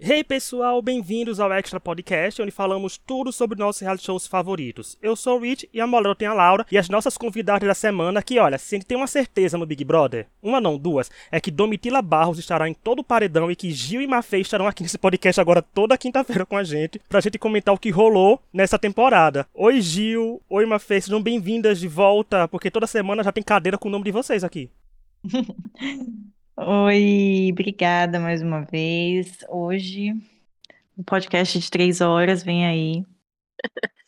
Hey pessoal, bem-vindos ao Extra Podcast, onde falamos tudo sobre nossos reality shows favoritos. Eu sou o Rich e a Molera tem a Laura e as nossas convidadas da semana que, olha, se a gente tem uma certeza no Big Brother, uma não, duas, é que Domitila Barros estará em todo o paredão e que Gil e Mafê estarão aqui nesse podcast agora toda quinta-feira com a gente, pra gente comentar o que rolou nessa temporada. Oi Gil, oi Mafê, sejam bem-vindas de volta, porque toda semana já tem cadeira com o nome de vocês aqui. Oi, obrigada mais uma vez. Hoje, um podcast de três horas, vem aí.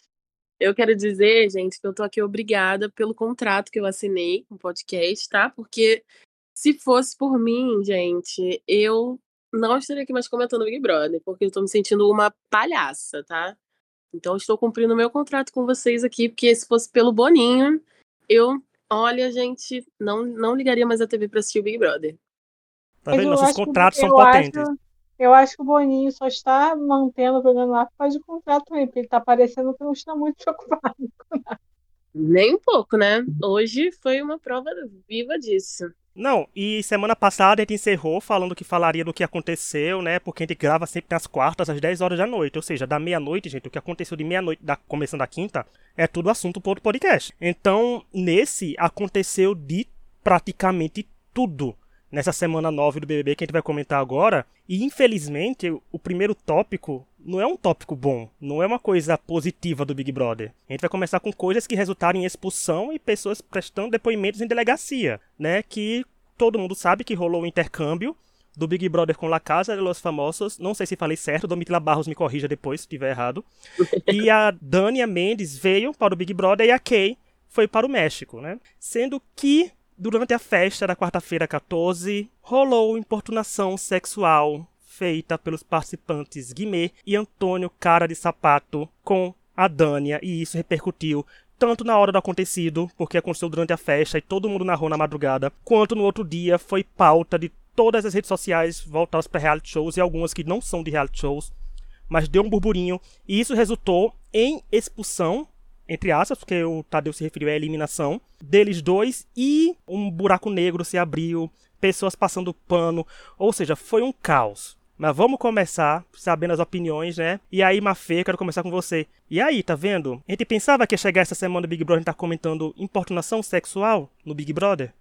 Eu quero dizer, gente, que eu tô aqui obrigada pelo contrato que eu assinei com o podcast, tá? Porque se fosse por mim, gente, eu não estaria aqui mais comentando Big Brother, porque eu tô me sentindo uma palhaça, tá? Então estou cumprindo meu contrato com vocês aqui, porque se fosse pelo Boninho, eu, olha, gente, não, não ligaria mais a TV pra assistir o Big Brother. Tá vendo? Nossos contratos são potentes. Acho, eu acho que o Boninho só está mantendo o programa lá por causa de contrato também, porque ele está parecendo que não está muito preocupado com nada. Nem um pouco, né? Hoje foi uma prova viva disso. Não, e semana passada a gente encerrou falando que falaria do que aconteceu, né? Porque a gente grava sempre nas quartas, às 10 horas da noite. Ou seja, da meia-noite, gente, o que aconteceu de meia-noite, da, começando a quinta, é tudo assunto para o podcast. Então, nesse aconteceu de praticamente tudo nessa semana 9 do BBB que a gente vai comentar agora. E infelizmente, o primeiro tópico não é um tópico bom, não é uma coisa positiva do Big Brother. A gente vai começar com coisas que resultaram em expulsão e pessoas prestando depoimentos em delegacia, né? Que todo mundo sabe que rolou o um intercâmbio do Big Brother com La Casa de los Famosos. Não sei se falei certo, Domitila Barros me corrija depois se estiver errado. E a Dania Mendes veio para o Big Brother e a Kay foi para o México, né? Sendo que Durante a festa da quarta-feira 14, rolou importunação sexual feita pelos participantes Guimê e Antônio Cara de Sapato com a Dânia, e isso repercutiu tanto na hora do acontecido, porque aconteceu durante a festa e todo mundo narrou na madrugada, quanto no outro dia foi pauta de todas as redes sociais voltadas para reality shows e algumas que não são de reality shows, mas deu um burburinho e isso resultou em expulsão entre aspas, porque o Tadeu se referiu à eliminação deles dois e um buraco negro se abriu, pessoas passando pano, ou seja, foi um caos. Mas vamos começar sabendo as opiniões, né? E aí, Mafê, quero começar com você. E aí, tá vendo? A gente pensava que ia chegar essa semana do Big Brother tá comentando importunação sexual no Big Brother?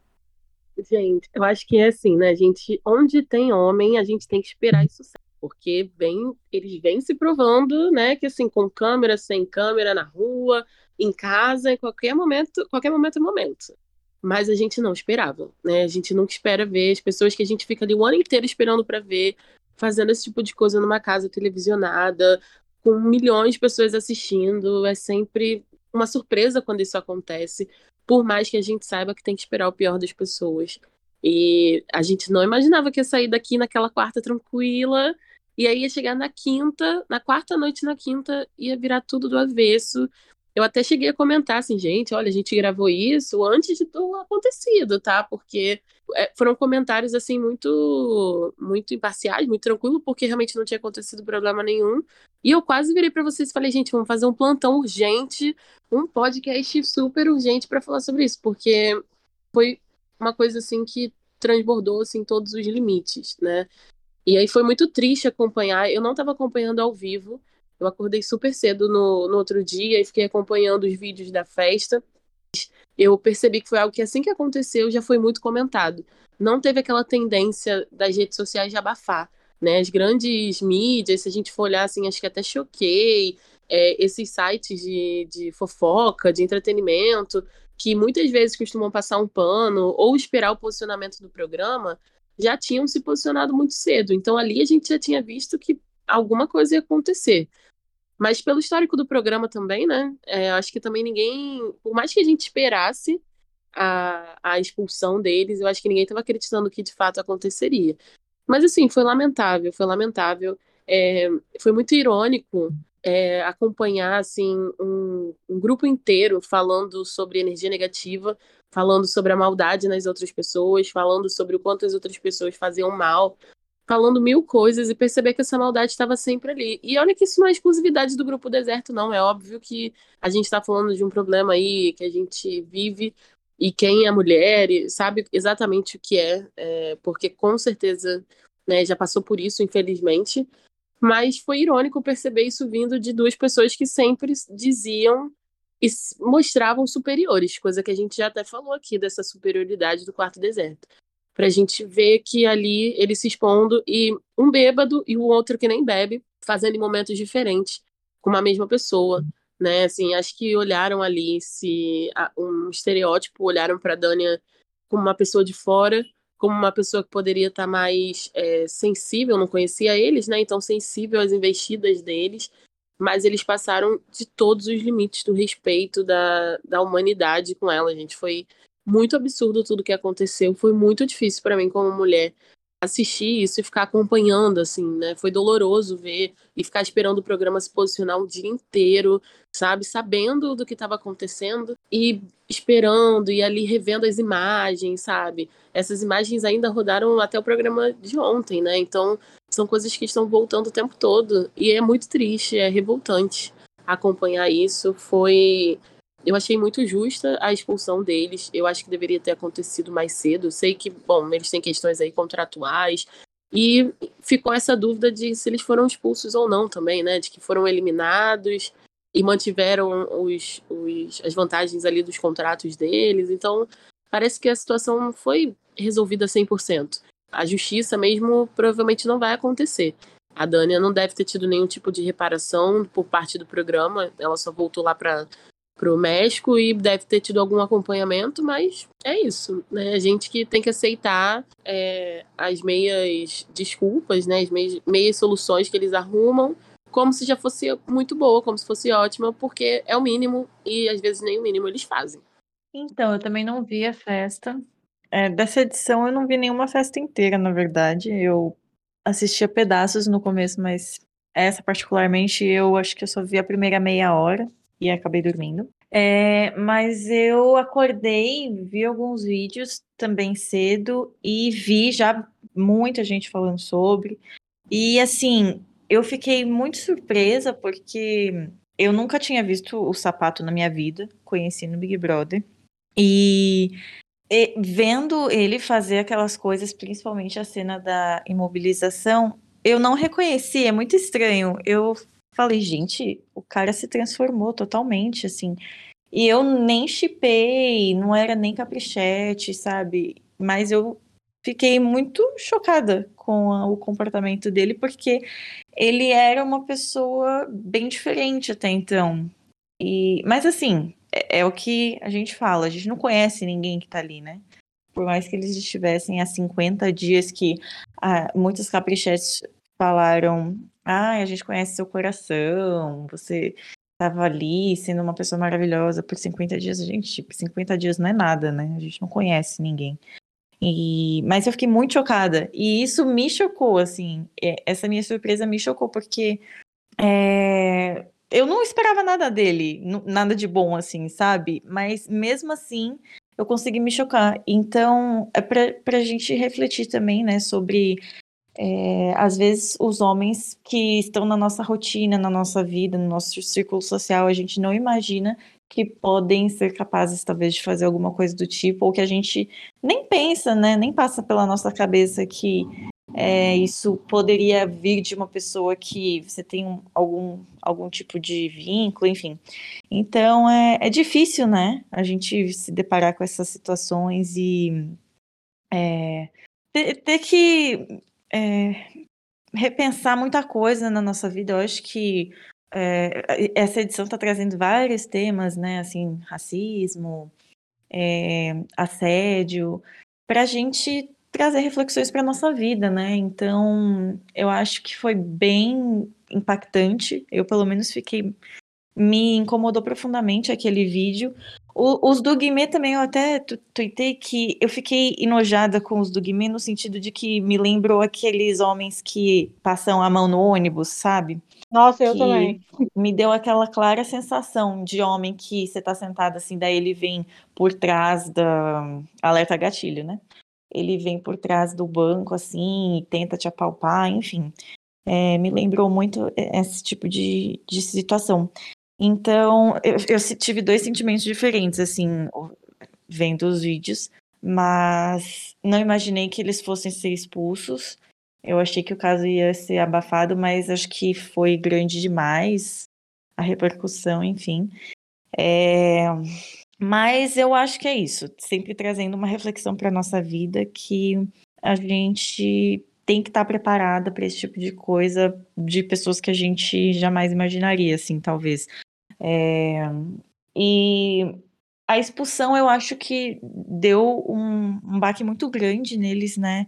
Gente, eu acho que é assim, né? A gente, onde tem homem, a gente tem que esperar isso porque vem, eles vêm se provando, né, que assim, com câmera, sem câmera, na rua, em casa, em qualquer momento, qualquer momento é momento. Mas a gente não esperava, né? A gente nunca espera ver as pessoas que a gente fica ali o ano inteiro esperando para ver, fazendo esse tipo de coisa numa casa televisionada, com milhões de pessoas assistindo. É sempre uma surpresa quando isso acontece, por mais que a gente saiba que tem que esperar o pior das pessoas. E a gente não imaginava que ia sair daqui naquela quarta tranquila, e aí ia chegar na quinta, na quarta noite na quinta, ia virar tudo do avesso. Eu até cheguei a comentar assim, gente, olha, a gente gravou isso antes de tudo acontecido, tá? Porque é, foram comentários assim muito muito imparciais, muito tranquilo, porque realmente não tinha acontecido problema nenhum. E eu quase virei para vocês e falei, gente, vamos fazer um plantão urgente, um podcast super urgente para falar sobre isso, porque foi uma coisa assim que transbordou assim todos os limites, né? E aí foi muito triste acompanhar. Eu não estava acompanhando ao vivo. Eu acordei super cedo no, no outro dia e fiquei acompanhando os vídeos da festa. Eu percebi que foi algo que assim que aconteceu já foi muito comentado. Não teve aquela tendência das redes sociais de abafar, né? As grandes mídias, se a gente for olhar assim, acho que até choquei, é, esses sites de, de fofoca, de entretenimento, que muitas vezes costumam passar um pano ou esperar o posicionamento do programa, já tinham se posicionado muito cedo. Então ali a gente já tinha visto que alguma coisa ia acontecer. Mas pelo histórico do programa também, né? É, acho que também ninguém, por mais que a gente esperasse a, a expulsão deles, eu acho que ninguém estava acreditando que de fato aconteceria. Mas assim, foi lamentável, foi lamentável. É, foi muito irônico é, acompanhar assim um, um, grupo inteiro falando sobre energia negativa, falando sobre a maldade nas outras pessoas, falando sobre o quanto as outras pessoas faziam mal, falando mil coisas e perceber que essa maldade estava sempre ali. E olha que isso não é exclusividade do grupo deserto, não. É óbvio que a gente está falando de um problema aí que a gente vive e quem é mulher sabe exatamente o que é, é porque com certeza né, já passou por isso, infelizmente. Mas foi irônico perceber isso vindo de duas pessoas que sempre diziam e mostravam superiores, coisa que a gente já até falou aqui dessa superioridade do quarto deserto. Pra gente ver que ali ele se expondo e um bêbado e o outro que nem bebe, fazendo em momentos diferentes com uma mesma pessoa, né? Assim, acho que olharam ali se um estereótipo, olharam para Dânia como uma pessoa de fora, como uma pessoa que poderia estar tá mais é, sensível, não conhecia eles, né? Então sensível às investidas deles, mas eles passaram de todos os limites do respeito da, da humanidade com ela, gente. Foi muito absurdo tudo que aconteceu, foi muito difícil para mim como mulher assistir isso e ficar acompanhando, assim, né? Foi doloroso ver e ficar esperando o programa se posicionar o dia inteiro, sabe? Sabendo do que estava acontecendo e esperando e ali revendo as imagens, sabe? Essas imagens ainda rodaram até o programa de ontem, né? Então, são coisas que estão voltando o tempo todo e é muito triste, é revoltante acompanhar isso. Foi eu achei muito justa a expulsão deles. Eu acho que deveria ter acontecido mais cedo. Sei que, bom, eles têm questões aí contratuais. E ficou essa dúvida de se eles foram expulsos ou não também, né? De que foram eliminados e mantiveram os, os, as vantagens ali dos contratos deles. Então, parece que a situação não foi resolvida 100%. A justiça mesmo provavelmente não vai acontecer. A Dânia não deve ter tido nenhum tipo de reparação por parte do programa. Ela só voltou lá para pro México e deve ter tido algum acompanhamento, mas é isso, né? A gente que tem que aceitar é, as meias desculpas, né? As meias, meias soluções que eles arrumam, como se já fosse muito boa, como se fosse ótima, porque é o mínimo e às vezes nem o mínimo eles fazem. Então, eu também não vi a festa. É, dessa edição eu não vi nenhuma festa inteira, na verdade. Eu assistia pedaços no começo, mas essa particularmente eu acho que eu só vi a primeira meia hora e acabei dormindo. É, mas eu acordei, vi alguns vídeos também cedo e vi já muita gente falando sobre. E assim, eu fiquei muito surpresa porque eu nunca tinha visto o sapato na minha vida, conheci no Big Brother. E, e vendo ele fazer aquelas coisas, principalmente a cena da imobilização, eu não reconheci, é muito estranho. Eu falei, gente, o cara se transformou totalmente, assim. E eu nem chipei, não era nem caprichete, sabe? Mas eu fiquei muito chocada com a, o comportamento dele, porque ele era uma pessoa bem diferente até então. E, mas assim, é, é o que a gente fala, a gente não conhece ninguém que tá ali, né? Por mais que eles estivessem há 50 dias que ah, muitos caprichetes falaram ah, a gente conhece seu coração, você estava ali sendo uma pessoa maravilhosa por 50 dias. Gente, 50 dias não é nada, né? A gente não conhece ninguém. E, mas eu fiquei muito chocada. E isso me chocou, assim. É, essa minha surpresa me chocou, porque é, eu não esperava nada dele, nada de bom, assim, sabe? Mas mesmo assim, eu consegui me chocar. Então, é pra, pra gente refletir também, né, sobre é, às vezes, os homens que estão na nossa rotina, na nossa vida, no nosso círculo social, a gente não imagina que podem ser capazes, talvez, de fazer alguma coisa do tipo, ou que a gente nem pensa, né? Nem passa pela nossa cabeça que é, isso poderia vir de uma pessoa que você tem um, algum, algum tipo de vínculo, enfim. Então é, é difícil, né? A gente se deparar com essas situações e é, ter, ter que é, repensar muita coisa na nossa vida. Eu acho que é, essa edição está trazendo vários temas, né? Assim, racismo, é, assédio, para a gente trazer reflexões para nossa vida, né? Então, eu acho que foi bem impactante. Eu, pelo menos, fiquei me incomodou profundamente aquele vídeo, o, os do Guimê também, eu até tuitei que eu fiquei enojada com os do Guimê no sentido de que me lembrou aqueles homens que passam a mão no ônibus, sabe? Nossa, eu também. Me deu aquela clara sensação de homem que você tá sentado assim, daí ele vem por trás da. Alerta gatilho, né? Ele vem por trás do banco assim e tenta te apalpar, enfim. É, me lembrou muito esse tipo de, de situação. Então, eu, eu tive dois sentimentos diferentes, assim, vendo os vídeos, mas não imaginei que eles fossem ser expulsos. Eu achei que o caso ia ser abafado, mas acho que foi grande demais a repercussão, enfim. É... Mas eu acho que é isso, sempre trazendo uma reflexão para nossa vida que a gente tem que estar tá preparada para esse tipo de coisa de pessoas que a gente jamais imaginaria, assim, talvez. É... E a expulsão eu acho que deu um, um baque muito grande neles, né?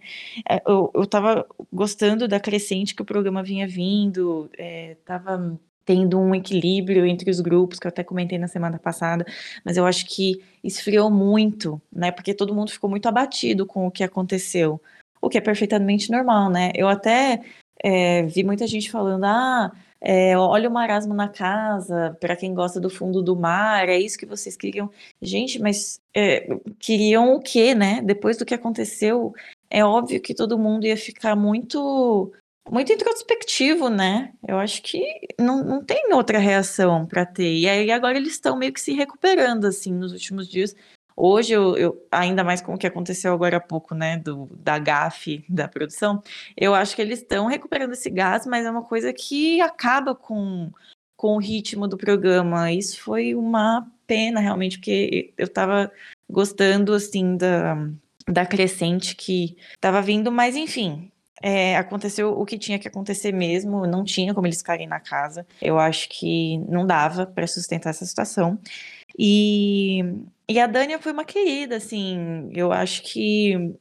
É, eu, eu tava gostando da crescente que o programa vinha vindo, é, tava tendo um equilíbrio entre os grupos, que eu até comentei na semana passada, mas eu acho que esfriou muito, né? Porque todo mundo ficou muito abatido com o que aconteceu, o que é perfeitamente normal, né? Eu até é, vi muita gente falando, ah é, olha o marasmo na casa, para quem gosta do fundo do mar, é isso que vocês queriam. Gente, mas é, queriam o quê, né? Depois do que aconteceu, é óbvio que todo mundo ia ficar muito muito introspectivo, né? Eu acho que não, não tem outra reação para ter. E aí agora eles estão meio que se recuperando, assim, nos últimos dias. Hoje, eu, eu, ainda mais com o que aconteceu agora há pouco, né, do, da GAF da produção, eu acho que eles estão recuperando esse gás, mas é uma coisa que acaba com, com o ritmo do programa. Isso foi uma pena, realmente, porque eu estava gostando, assim, da, da crescente que estava vindo, mas enfim, é, aconteceu o que tinha que acontecer mesmo, não tinha como eles ficarem na casa. Eu acho que não dava para sustentar essa situação. E, e a Dania foi uma querida, assim, eu acho que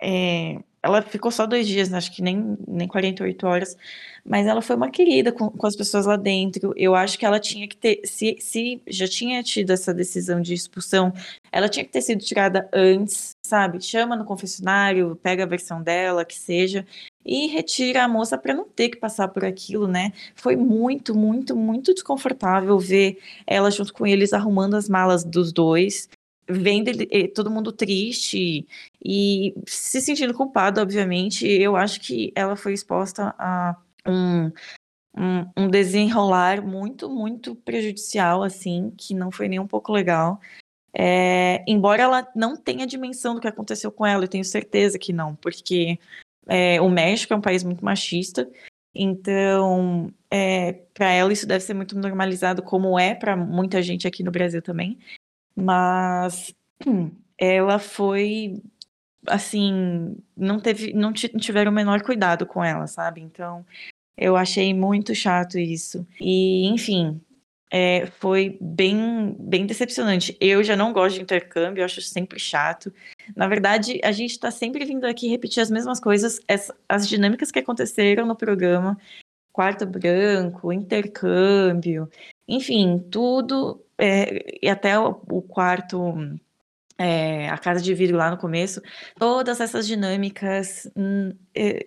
é, ela ficou só dois dias, acho que nem, nem 48 horas, mas ela foi uma querida com, com as pessoas lá dentro. Eu acho que ela tinha que ter, se, se já tinha tido essa decisão de expulsão, ela tinha que ter sido tirada antes, sabe? Chama no confessionário, pega a versão dela, que seja, e retira a moça para não ter que passar por aquilo, né? Foi muito, muito, muito desconfortável ver ela junto com eles arrumando as malas dos dois, vendo ele, eh, todo mundo triste e se sentindo culpado, obviamente. Eu acho que ela foi exposta a um, um, desenrolar muito, muito prejudicial, assim, que não foi nem um pouco legal. É, embora ela não tenha dimensão do que aconteceu com ela, eu tenho certeza que não, porque é, o México é um país muito machista, então é, para ela isso deve ser muito normalizado, como é para muita gente aqui no Brasil também. Mas ela foi assim, não teve, não tiveram o menor cuidado com ela, sabe? Então eu achei muito chato isso. E enfim, é, foi bem, bem decepcionante. Eu já não gosto de intercâmbio, eu acho sempre chato. Na verdade, a gente está sempre vindo aqui repetir as mesmas coisas, as, as dinâmicas que aconteceram no programa, quarto branco, intercâmbio, enfim, tudo, é, e até o, o quarto, é, a casa de vidro lá no começo, todas essas dinâmicas, hum,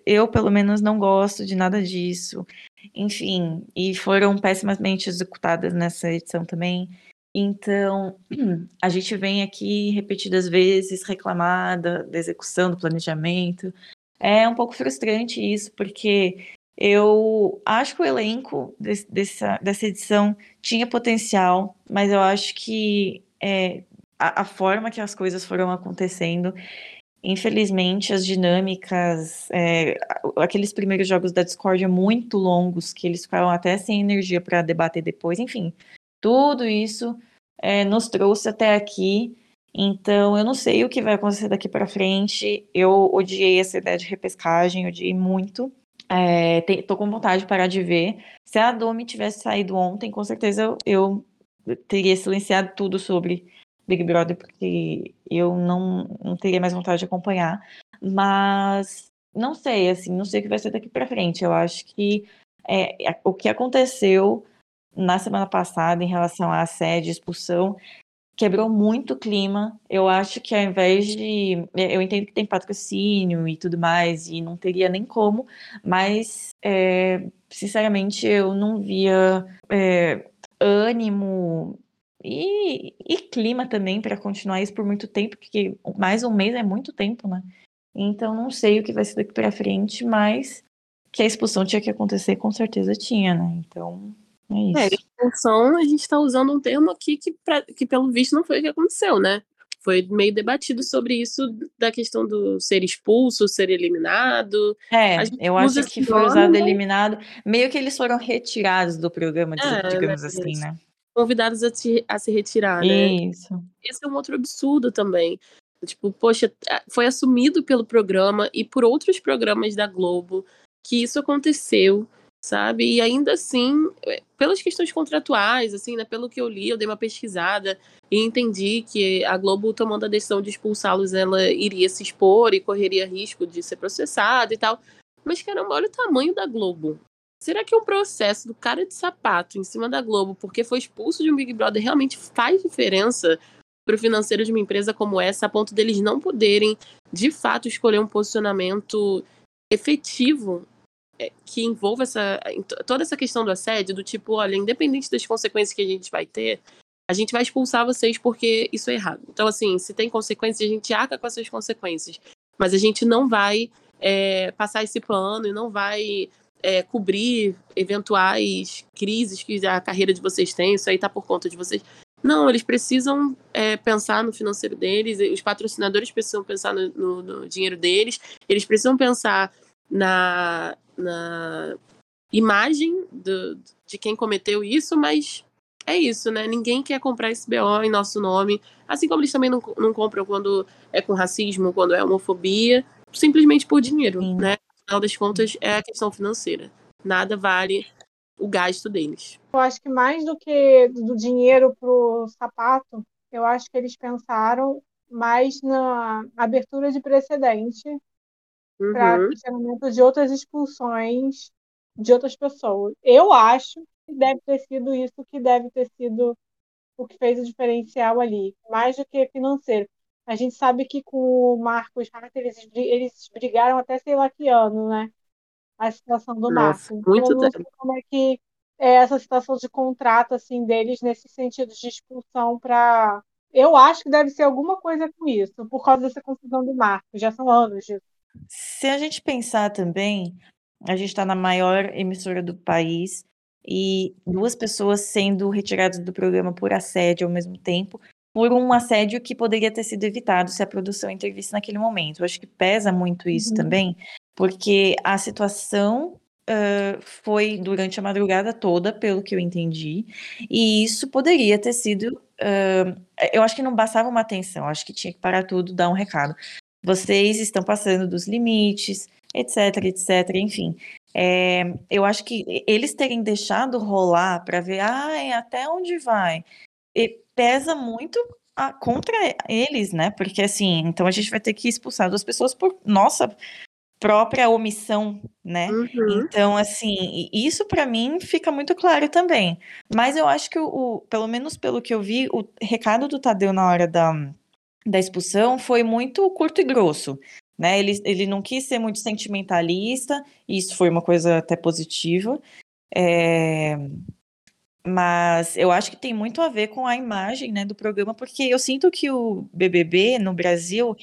eu pelo menos não gosto de nada disso. Enfim, e foram pessimamente executadas nessa edição também. Então, a gente vem aqui repetidas vezes reclamar da, da execução, do planejamento. É um pouco frustrante isso, porque eu acho que o elenco desse, dessa, dessa edição tinha potencial, mas eu acho que é, a, a, forma que as coisas foram acontecendo Infelizmente, as dinâmicas, é, aqueles primeiros jogos da Discord muito longos, que eles ficaram até sem energia para debater depois, enfim, tudo isso é, nos trouxe até aqui. Então, eu não sei o que vai acontecer daqui para frente. Eu odiei essa ideia de repescagem, odiei muito. É, tô com vontade de parar de ver. Se a Domi tivesse saído ontem, com certeza eu, eu teria silenciado tudo sobre Big Brother, porque eu não, não teria mais vontade de acompanhar. Mas não sei, assim, não sei o que vai ser daqui para frente. Eu acho que é, o que aconteceu na semana passada em relação à assédio, expulsão, quebrou muito o clima. Eu acho que ao invés de. Eu entendo que tem patrocínio e tudo mais, e não teria nem como, mas, é, sinceramente, eu não via é, ânimo e, e clima também para continuar isso por muito tempo, porque mais um mês é muito tempo, né? Então não sei o que vai ser daqui para frente, mas que a expulsão tinha que acontecer, com certeza tinha, né? Então é, é isso. É, expulsão, a gente está usando um termo aqui que, pra, que, pelo visto, não foi o que aconteceu, né? foi meio debatido sobre isso da questão do ser expulso, ser eliminado. É, eu acho que foi usado eliminado. Meio que eles foram retirados do programa, é, digamos né, assim, né? Convidados a, te, a se retirar, né? Isso. Esse é um outro absurdo também. Tipo, poxa, foi assumido pelo programa e por outros programas da Globo que isso aconteceu sabe? E ainda assim, eh, pelas questões contratuais, assim, né, pelo que eu li, eu dei uma pesquisada e entendi que a Globo tomando a decisão de expulsá-los, ela iria se expor e correria risco de ser processada e tal. Mas caramba, olha o tamanho da Globo. Será que um processo do cara de sapato em cima da Globo, porque foi expulso de um Big Brother, realmente faz diferença para o financeiro de uma empresa como essa, a ponto deles não poderem, de fato, escolher um posicionamento efetivo é, que envolva essa, toda essa questão do assédio, do tipo, olha, independente das consequências que a gente vai ter, a gente vai expulsar vocês porque isso é errado. Então, assim, se tem consequências, a gente arca com essas consequências. Mas a gente não vai é, passar esse pano e não vai é, cobrir eventuais crises que a carreira de vocês tem, isso aí tá por conta de vocês. Não, eles precisam é, pensar no financeiro deles, os patrocinadores precisam pensar no, no, no dinheiro deles, eles precisam pensar na, na imagem do, de quem cometeu isso, mas é isso, né? Ninguém quer comprar esse BO em nosso nome, assim como eles também não, não compram quando é com racismo, quando é homofobia, simplesmente por dinheiro, Sim. né? Afinal das contas, é a questão financeira. Nada vale o gasto deles. Eu acho que mais do que do dinheiro pro sapato, eu acho que eles pensaram mais na abertura de precedente uhum. para questionamento de outras expulsões de outras pessoas. Eu acho que deve ter sido isso que deve ter sido o que fez o diferencial ali, mais do que financeiro. A gente sabe que com o Marcos eles, eles brigaram até sei lá que ano, né? A situação do Nossa, Marcos. Muito então, tempo. Como é que é essa situação de contrato assim deles nesse sentido de expulsão para eu acho que deve ser alguma coisa com isso, por causa dessa confusão do Marcos. Já são anos disso. Se a gente pensar também, a gente está na maior emissora do país e duas pessoas sendo retiradas do programa por assédio ao mesmo tempo, por um assédio que poderia ter sido evitado se a produção intervisse naquele momento. Eu acho que pesa muito isso uhum. também, porque a situação uh, foi durante a madrugada toda, pelo que eu entendi, e isso poderia ter sido. Uh, eu acho que não bastava uma atenção, acho que tinha que parar tudo, dar um recado vocês estão passando dos limites, etc, etc, enfim. É, eu acho que eles terem deixado rolar para ver ah, até onde vai, pesa muito a, contra eles, né? Porque assim, então a gente vai ter que expulsar duas pessoas por nossa própria omissão, né? Uhum. Então, assim, isso para mim fica muito claro também. Mas eu acho que o, o, pelo menos pelo que eu vi, o recado do Tadeu na hora da da expulsão foi muito curto e grosso. Né? Ele, ele não quis ser muito sentimentalista, e isso foi uma coisa até positiva. É... Mas eu acho que tem muito a ver com a imagem né, do programa, porque eu sinto que o BBB no Brasil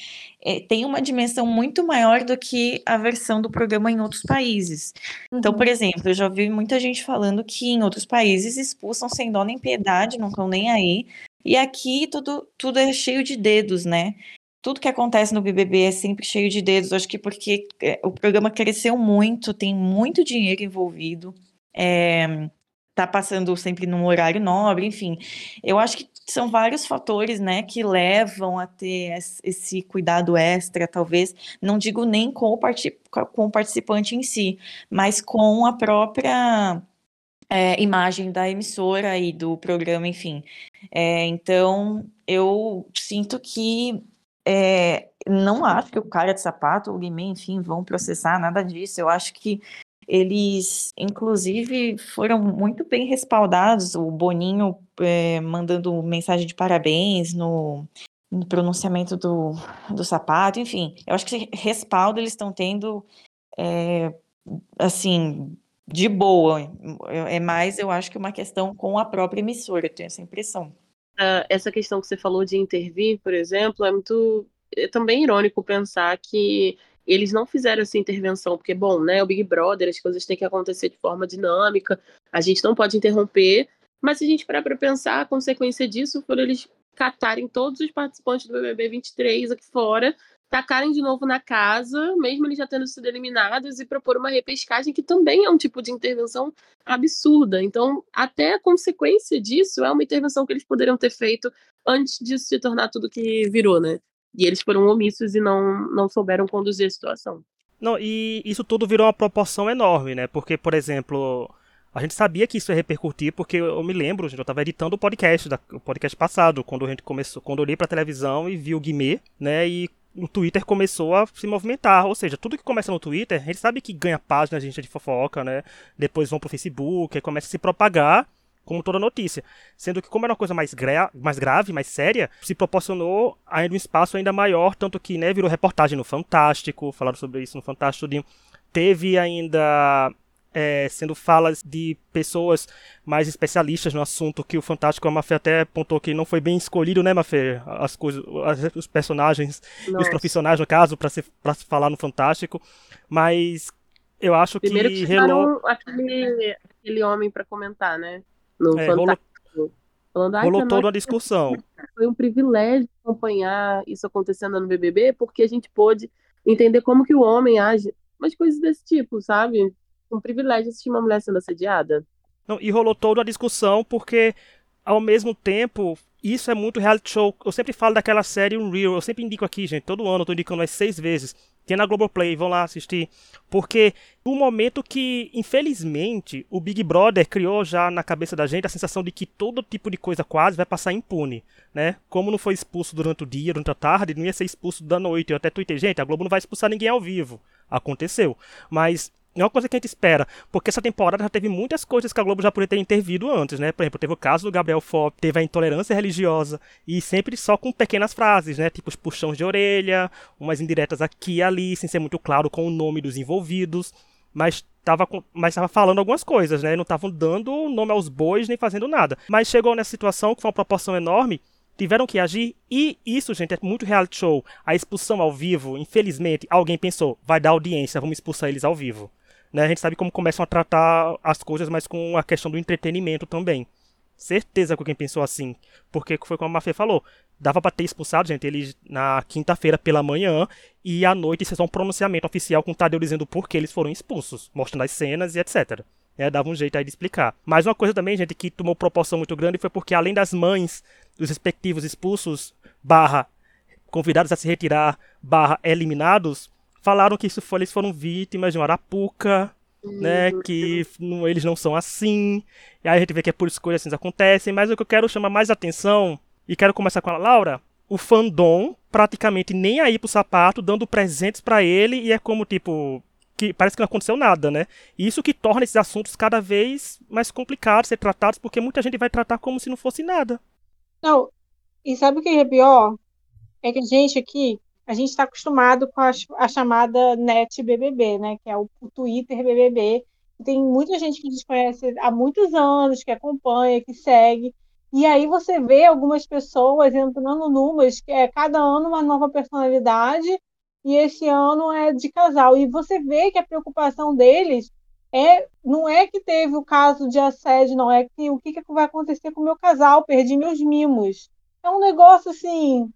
é, tem uma dimensão muito maior do que a versão do programa em outros países. Uhum. Então, por exemplo, eu já ouvi muita gente falando que em outros países expulsam sem dó nem piedade, não estão nem aí, e aqui tudo, tudo é cheio de dedos, né? Tudo que acontece no BBB é sempre cheio de dedos. Acho que porque é, o programa cresceu muito, tem muito dinheiro envolvido. É, tá passando sempre num horário nobre, enfim. Eu acho que são vários fatores, né, que levam a ter esse cuidado extra, talvez, não digo nem com o, com o participante em si, mas com a própria é, imagem da emissora e do programa, enfim. É, então, eu sinto que é, não acho que o cara de sapato, o Guimê, enfim, vão processar nada disso. Eu acho que eles, inclusive, foram muito bem respaldados. O Boninho é, mandando mensagem de parabéns no, no pronunciamento do, do sapato, enfim. Eu acho que respaldo eles estão tendo, é, assim, de boa. É mais, eu acho que uma questão com a própria emissora, eu tenho essa impressão. Uh, essa questão que você falou de intervir, por exemplo, é muito é também irônico pensar que eles não fizeram essa intervenção, porque, bom, né, o Big Brother, as coisas têm que acontecer de forma dinâmica, a gente não pode interromper, mas se a gente parar para pensar, a consequência disso foi eles catarem todos os participantes do BBB 23 aqui fora, tacarem de novo na casa, mesmo eles já tendo sido eliminados, e propor uma repescagem que também é um tipo de intervenção absurda. Então, até a consequência disso é uma intervenção que eles poderiam ter feito antes disso se tornar tudo que virou, né? E eles foram omissos e não, não souberam conduzir a situação. Não, e isso tudo virou uma proporção enorme, né? Porque, por exemplo, a gente sabia que isso ia repercutir, porque eu me lembro, gente, eu estava editando o podcast, o podcast passado, quando a gente começou, quando eu olhei pra televisão e vi o Guimê, né? E o Twitter começou a se movimentar. Ou seja, tudo que começa no Twitter, a gente sabe que ganha páginas, gente é de fofoca, né? Depois vão pro Facebook, aí começa a se propagar como toda notícia. Sendo que, como era uma coisa mais, gra mais grave, mais séria, se proporcionou ainda um espaço ainda maior, tanto que né, virou reportagem no Fantástico, falaram sobre isso no Fantástico. Teve ainda é, sendo falas de pessoas mais especialistas no assunto, que o Fantástico, a Mafê até apontou que não foi bem escolhido, né, Mafê? As coisas, as, os personagens os profissionais, no caso, para falar no Fantástico. Mas eu acho Primeiro que. Primeiro aquele, aquele homem para comentar, né? No é, Fantástico. Rolou, Falando, rolou toda uma discussão. Foi um privilégio acompanhar isso acontecendo no BBB, porque a gente pôde entender como que o homem age, umas coisas desse tipo, sabe? um privilégio assistir uma mulher sendo assediada. Não, e rolou toda a discussão porque, ao mesmo tempo, isso é muito reality show. Eu sempre falo daquela série Unreal, eu sempre indico aqui, gente, todo ano eu tô indicando mais seis vezes. Tem na Globoplay, vão lá assistir. Porque o momento que, infelizmente, o Big Brother criou já na cabeça da gente a sensação de que todo tipo de coisa quase vai passar impune, né? Como não foi expulso durante o dia, durante a tarde, não ia ser expulso da noite. Eu até tuitei, gente, a Globo não vai expulsar ninguém ao vivo. Aconteceu. Mas é uma coisa que a gente espera, porque essa temporada já teve muitas coisas que a Globo já poderia ter intervido antes, né? Por exemplo, teve o caso do Gabriel Fop, teve a intolerância religiosa, e sempre só com pequenas frases, né? Tipo os puxões de orelha, umas indiretas aqui e ali, sem ser muito claro com o nome dos envolvidos, mas estava mas tava falando algumas coisas, né? Não estavam dando nome aos bois nem fazendo nada. Mas chegou nessa situação que foi uma proporção enorme tiveram que agir e isso, gente, é muito reality show. A expulsão ao vivo, infelizmente, alguém pensou, vai dar audiência, vamos expulsar eles ao vivo. Né? A gente sabe como começam a tratar as coisas, mas com a questão do entretenimento também. Certeza que quem pensou assim. Porque foi como a Mafê falou. Dava pra ter expulsado, gente, eles na quinta-feira pela manhã e à noite isso é um pronunciamento oficial com o Tadeu dizendo por que eles foram expulsos, mostrando as cenas e etc. É, dava um jeito aí de explicar. Mas uma coisa também, gente, que tomou proporção muito grande foi porque além das mães dos respectivos expulsos, barra convidados a se retirar, barra eliminados, falaram que isso foi, eles foram vítimas de uma arapuca, né? Que não, eles não são assim. E aí a gente vê que é por isso que coisas assim acontecem. Mas o que eu quero chamar mais atenção, e quero começar com a Laura, o fandom praticamente nem aí pro sapato, dando presentes para ele, e é como tipo. Que parece que não aconteceu nada, né? Isso que torna esses assuntos cada vez mais complicados de ser tratados, porque muita gente vai tratar como se não fosse nada. Não, e sabe o que é pior? É que a gente aqui a gente está acostumado com a, a, chamada net BBB, né? Que é o, o Twitter BBB. Tem muita gente que desconhece há muitos anos, que acompanha, que segue. E aí você vê algumas pessoas entrando numas, que é cada ano uma nova personalidade, e esse ano é de casal. E você vê que a preocupação deles é não é que teve o caso de assédio, não, é que o que, que vai acontecer com o meu casal, perdi meus mimos. É um negócio assim,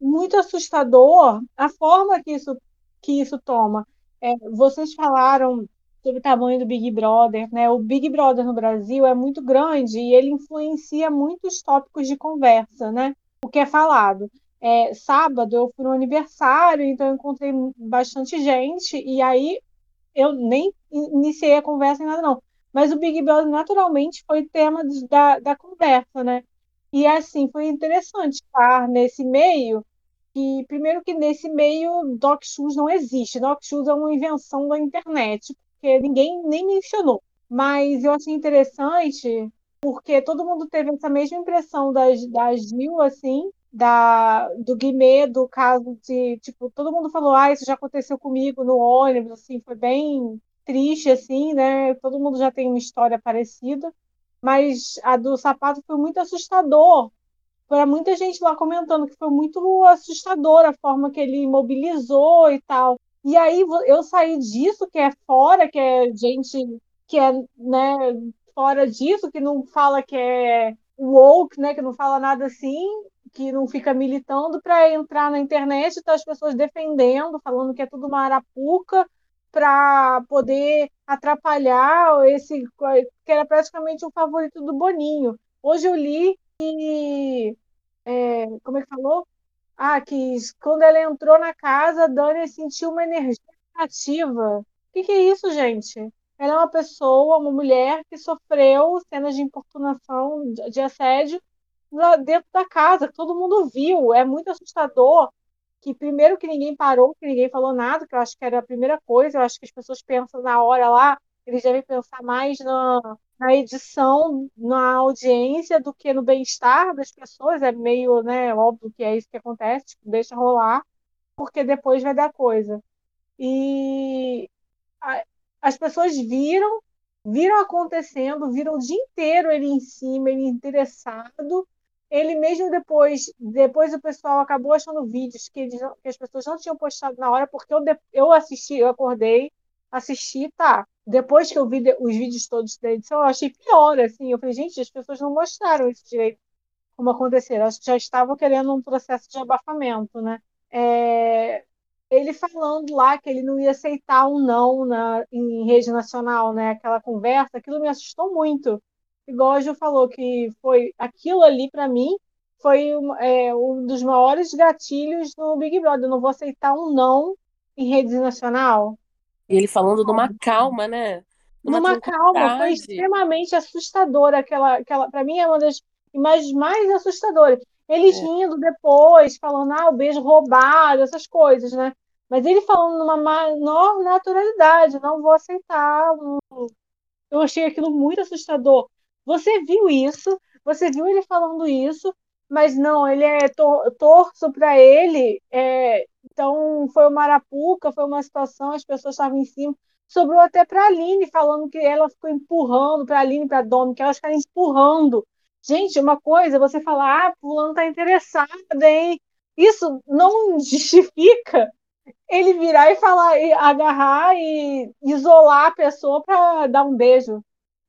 muito assustador a forma que isso, que isso toma. É, vocês falaram sobre o tamanho do Big Brother, né? O Big Brother no Brasil é muito grande e ele influencia muitos tópicos de conversa, né? O que é falado. É, sábado eu fui no aniversário, então eu encontrei bastante gente e aí eu nem iniciei a conversa em nada não. Mas o Big Brother naturalmente foi tema da, da conversa, né? E assim, foi interessante estar nesse meio que, primeiro que nesse meio Doc Shoes não existe. Doc Shoes é uma invenção da internet, porque ninguém nem mencionou. Mas eu achei interessante porque todo mundo teve essa mesma impressão da, da Gil, assim, da, do Guimê, do caso de, tipo, todo mundo falou, ah, isso já aconteceu comigo no ônibus, assim, foi bem triste, assim, né? Todo mundo já tem uma história parecida. Mas a do sapato foi muito assustador, para muita gente lá comentando que foi muito assustador a forma que ele mobilizou e tal. E aí eu saí disso, que é fora, que é gente que é né, fora disso, que não fala que é woke, né, que não fala nada assim, que não fica militando para entrar na internet e tá as pessoas defendendo, falando que é tudo uma arapuca para poder atrapalhar esse que era praticamente um favorito do Boninho. Hoje eu li que é, como é que falou? Ah, que quando ela entrou na casa, a Dani sentiu uma energia negativa. O que, que é isso, gente? Ela é uma pessoa, uma mulher que sofreu cenas de importunação, de assédio dentro da casa, que todo mundo viu. É muito assustador que primeiro que ninguém parou, que ninguém falou nada, que eu acho que era a primeira coisa, eu acho que as pessoas pensam na hora lá, eles devem pensar mais na, na edição, na audiência, do que no bem-estar das pessoas, é meio, né, óbvio que é isso que acontece, tipo, deixa rolar, porque depois vai dar coisa. E a, as pessoas viram, viram acontecendo, viram o dia inteiro ele em cima, ele interessado, ele mesmo depois, depois o pessoal acabou achando vídeos que, eles, que as pessoas não tinham postado na hora, porque eu, eu assisti, eu acordei, assisti, tá. Depois que eu vi os vídeos todos da edição, eu achei pior, assim. Eu falei, gente, as pessoas não mostraram isso direito como aconteceram. Que já estavam querendo um processo de abafamento, né? É, ele falando lá que ele não ia aceitar um não na, em rede nacional, né? Aquela conversa, aquilo me assustou muito igual a Ju falou, que foi aquilo ali para mim foi um, é, um dos maiores gatilhos no Big Brother. Eu não vou aceitar um não em rede nacional. E ele falando numa calma, né? Numa, numa calma, foi extremamente assustador aquela, aquela para mim é uma das imagens mais assustadoras. Eles é. rindo depois, falando, ah, o beijo roubado, essas coisas, né? Mas ele falando numa maior naturalidade, não vou aceitar. Eu achei aquilo muito assustador. Você viu isso, você viu ele falando isso, mas não, ele é tor torço para ele. É, então foi uma arapuca, foi uma situação, as pessoas estavam em cima. Sobrou até para a Aline, falando que ela ficou empurrando para a Aline, para a Domi, que elas ficaram empurrando. Gente, uma coisa, você falar, ah, fulano está interessado, hein? Isso não justifica ele virar e falar, e agarrar e isolar a pessoa para dar um beijo.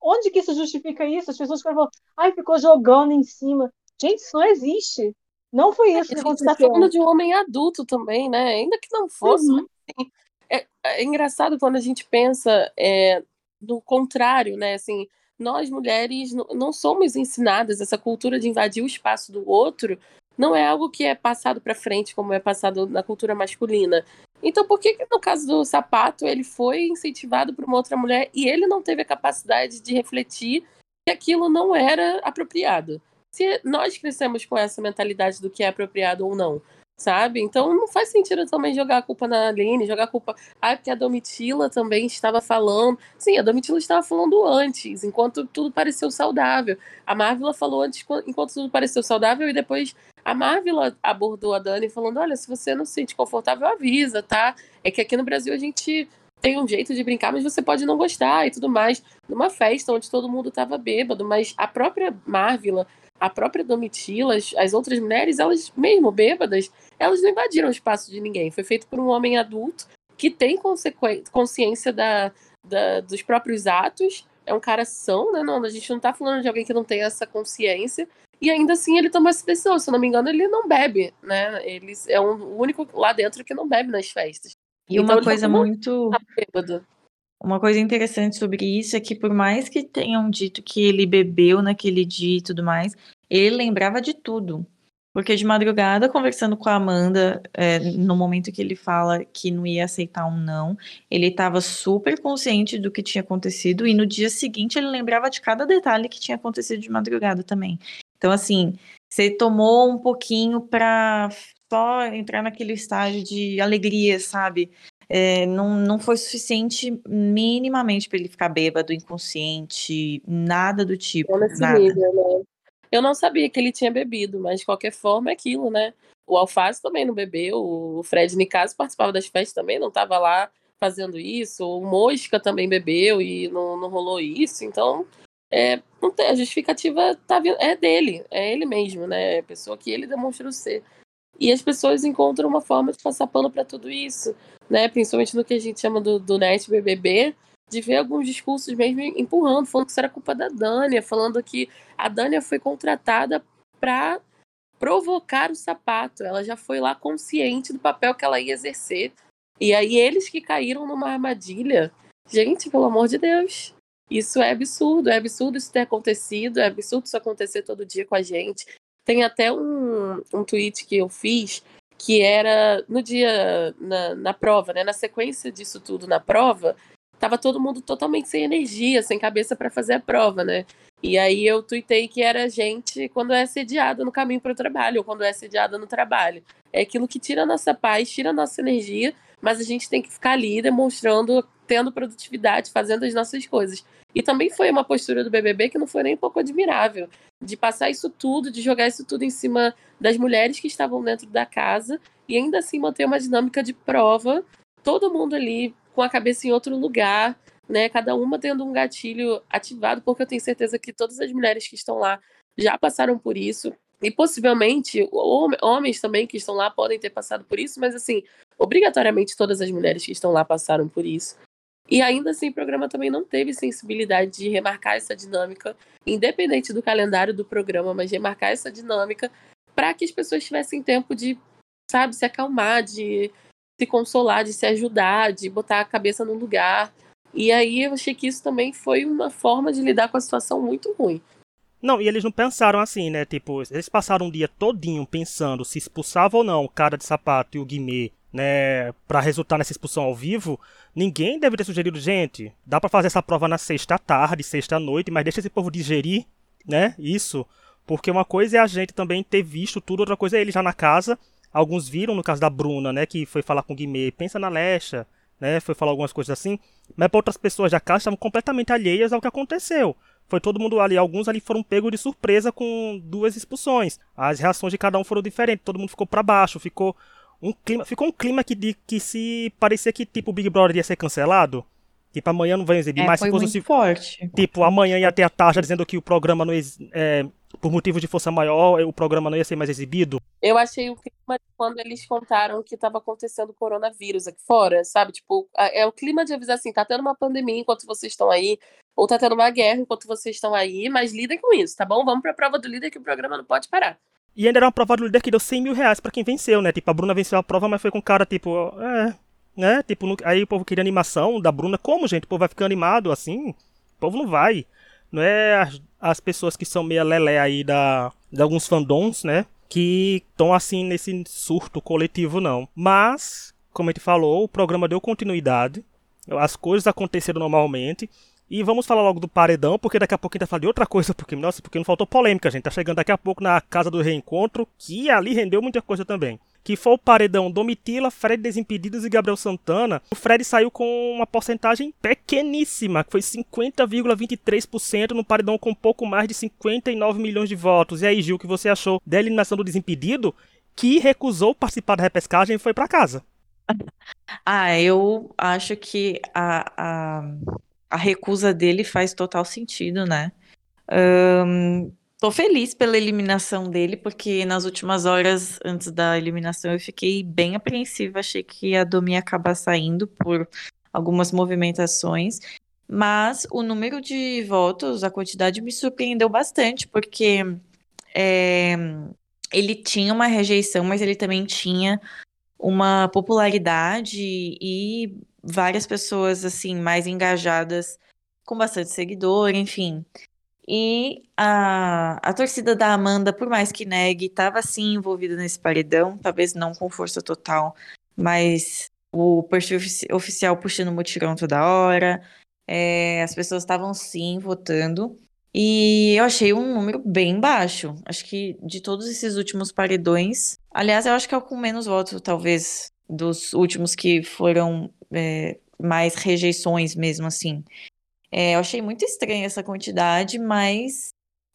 Onde que isso justifica isso? As pessoas falam, ai, ficou jogando em cima. Gente, isso não existe. Não foi isso é, que aconteceu. A gente está falando de um homem adulto também, né? Ainda que não fosse. Uhum. Assim, é, é, engraçado quando a gente pensa é, do contrário, né? Assim, nós mulheres não somos ensinadas essa cultura de invadir o espaço do outro. Não é algo que é passado para frente como é passado na cultura masculina. Então, por que, que no caso do sapato ele foi incentivado por uma outra mulher e ele não teve a capacidade de refletir que aquilo não era apropriado? Se nós crescemos com essa mentalidade do que é apropriado ou não, sabe? Então não faz sentido também jogar a culpa na Aline, jogar a culpa. Ah, porque a Domitila também estava falando. Sim, a Domitila estava falando antes, enquanto tudo pareceu saudável. A Marvel falou antes, enquanto tudo pareceu saudável, e depois a Marvel abordou a Dani falando: olha, se você não se sente confortável, avisa, tá? É que aqui no Brasil a gente tem um jeito de brincar, mas você pode não gostar e tudo mais. Numa festa onde todo mundo estava bêbado, mas a própria Marvel a própria Domitila, as outras mulheres, elas mesmo bêbadas, elas não invadiram o espaço de ninguém. Foi feito por um homem adulto que tem consciência da, da, dos próprios atos. É um cara são, né? Não, a gente não tá falando de alguém que não tem essa consciência. E ainda assim ele tomou essa decisão. Se eu não me engano, ele não bebe, né? Ele é um, o único lá dentro que não bebe nas festas. E então, uma coisa muito. Uma coisa interessante sobre isso é que, por mais que tenham dito que ele bebeu naquele dia e tudo mais, ele lembrava de tudo. Porque de madrugada, conversando com a Amanda, é, no momento que ele fala que não ia aceitar um não, ele estava super consciente do que tinha acontecido, e no dia seguinte ele lembrava de cada detalhe que tinha acontecido de madrugada também. Então, assim, você tomou um pouquinho para só entrar naquele estágio de alegria, sabe? É, não, não foi suficiente minimamente para ele ficar bêbado, inconsciente, nada do tipo. Nada. Nível, né? Eu não sabia que ele tinha bebido, mas de qualquer forma é aquilo, né? O Alface também não bebeu, o Fred Nicaso participava das festas também, não estava lá fazendo isso, o Mosca também bebeu e não, não rolou isso, então é, não tem, a justificativa tá, é dele, é ele mesmo, né? É a pessoa que ele demonstrou ser. E as pessoas encontram uma forma de passar pano para tudo isso, né? Principalmente no que a gente chama do, do net BBB, de ver alguns discursos mesmo empurrando, falando que isso era culpa da Dânia, falando que a Dânia foi contratada para provocar o sapato. Ela já foi lá consciente do papel que ela ia exercer. E aí eles que caíram numa armadilha. Gente, pelo amor de Deus. Isso é absurdo, é absurdo isso ter acontecido, é absurdo isso acontecer todo dia com a gente. Tem até um, um tweet que eu fiz que era no dia, na, na prova, né? Na sequência disso tudo na prova, tava todo mundo totalmente sem energia, sem cabeça para fazer a prova, né? E aí eu tuitei que era gente quando é assediada no caminho para o trabalho, ou quando é assediada no trabalho. É aquilo que tira a nossa paz, tira a nossa energia, mas a gente tem que ficar ali demonstrando, tendo produtividade, fazendo as nossas coisas. E também foi uma postura do BBB que não foi nem um pouco admirável, de passar isso tudo, de jogar isso tudo em cima das mulheres que estavam dentro da casa e ainda assim manter uma dinâmica de prova, todo mundo ali com a cabeça em outro lugar, né? Cada uma tendo um gatilho ativado, porque eu tenho certeza que todas as mulheres que estão lá já passaram por isso. E possivelmente homens também que estão lá podem ter passado por isso, mas assim, obrigatoriamente todas as mulheres que estão lá passaram por isso. E ainda assim, o programa também não teve sensibilidade de remarcar essa dinâmica, independente do calendário do programa, mas remarcar essa dinâmica para que as pessoas tivessem tempo de, sabe, se acalmar, de se consolar, de se ajudar, de botar a cabeça no lugar. E aí eu achei que isso também foi uma forma de lidar com a situação muito ruim. Não, e eles não pensaram assim, né? Tipo, eles passaram um dia todinho pensando se expulsava ou não o cara de sapato e o Guimê, né? Pra resultar nessa expulsão ao vivo. Ninguém deve ter sugerido, gente, dá para fazer essa prova na sexta tarde, sexta noite, mas deixa esse povo digerir, né? Isso. Porque uma coisa é a gente também ter visto tudo, outra coisa é ele já na casa. Alguns viram, no caso da Bruna, né? Que foi falar com o Guimê, pensa na Lecha, né? Foi falar algumas coisas assim, mas para outras pessoas da casa estavam completamente alheias ao que aconteceu. Foi todo mundo ali, alguns ali foram pegos de surpresa com duas expulsões. As reações de cada um foram diferentes, todo mundo ficou para baixo, ficou um clima, ficou um clima que, de, que se parecia que tipo o Big Brother ia ser cancelado. Tipo, amanhã não vai exibir é, mais. Foi se fosse muito forte. Tipo, amanhã ia ter a tarja dizendo que o programa não é, por motivo de força maior, o programa não ia ser mais exibido. Eu achei o clima quando eles contaram que estava acontecendo coronavírus aqui fora, sabe? Tipo, é o clima de avisar assim, tá tendo uma pandemia enquanto vocês estão aí, ou tá tendo uma guerra enquanto vocês estão aí, mas lidem com isso, tá bom? Vamos pra prova do líder que o programa não pode parar. E ainda era uma prova do líder que deu 100 mil reais pra quem venceu, né? Tipo, a Bruna venceu a prova, mas foi com cara, tipo, é, né? Tipo, no, aí o povo queria animação da Bruna. Como, gente? O povo vai ficar animado assim? O povo não vai. Não é as, as pessoas que são meia lelé aí da, de alguns fandoms, né? Que estão assim nesse surto coletivo, não. Mas, como a gente falou, o programa deu continuidade. As coisas aconteceram normalmente. E vamos falar logo do paredão, porque daqui a pouco a gente vai falar de outra coisa, porque, nossa, porque não faltou polêmica, gente. Tá chegando daqui a pouco na casa do reencontro, que ali rendeu muita coisa também que foi o paredão Domitila, Fred Desimpedidos e Gabriel Santana, o Fred saiu com uma porcentagem pequeníssima, que foi 50,23% no paredão com pouco mais de 59 milhões de votos. E aí, Gil, o que você achou da eliminação do Desimpedido, que recusou participar da repescagem e foi para casa? Ah, eu acho que a, a, a recusa dele faz total sentido, né? Um, Tô feliz pela eliminação dele, porque nas últimas horas antes da eliminação eu fiquei bem apreensiva. Achei que a Domi ia acabar saindo por algumas movimentações. Mas o número de votos, a quantidade me surpreendeu bastante, porque é, ele tinha uma rejeição, mas ele também tinha uma popularidade e várias pessoas assim mais engajadas, com bastante seguidor, enfim. E a, a torcida da Amanda, por mais que negue, estava sim envolvida nesse paredão, talvez não com força total, mas o perfil oficial puxando o mutirão toda hora, é, as pessoas estavam sim votando. E eu achei um número bem baixo. Acho que de todos esses últimos paredões. Aliás, eu acho que é o com menos votos, talvez, dos últimos que foram é, mais rejeições mesmo assim. É, eu achei muito estranha essa quantidade, mas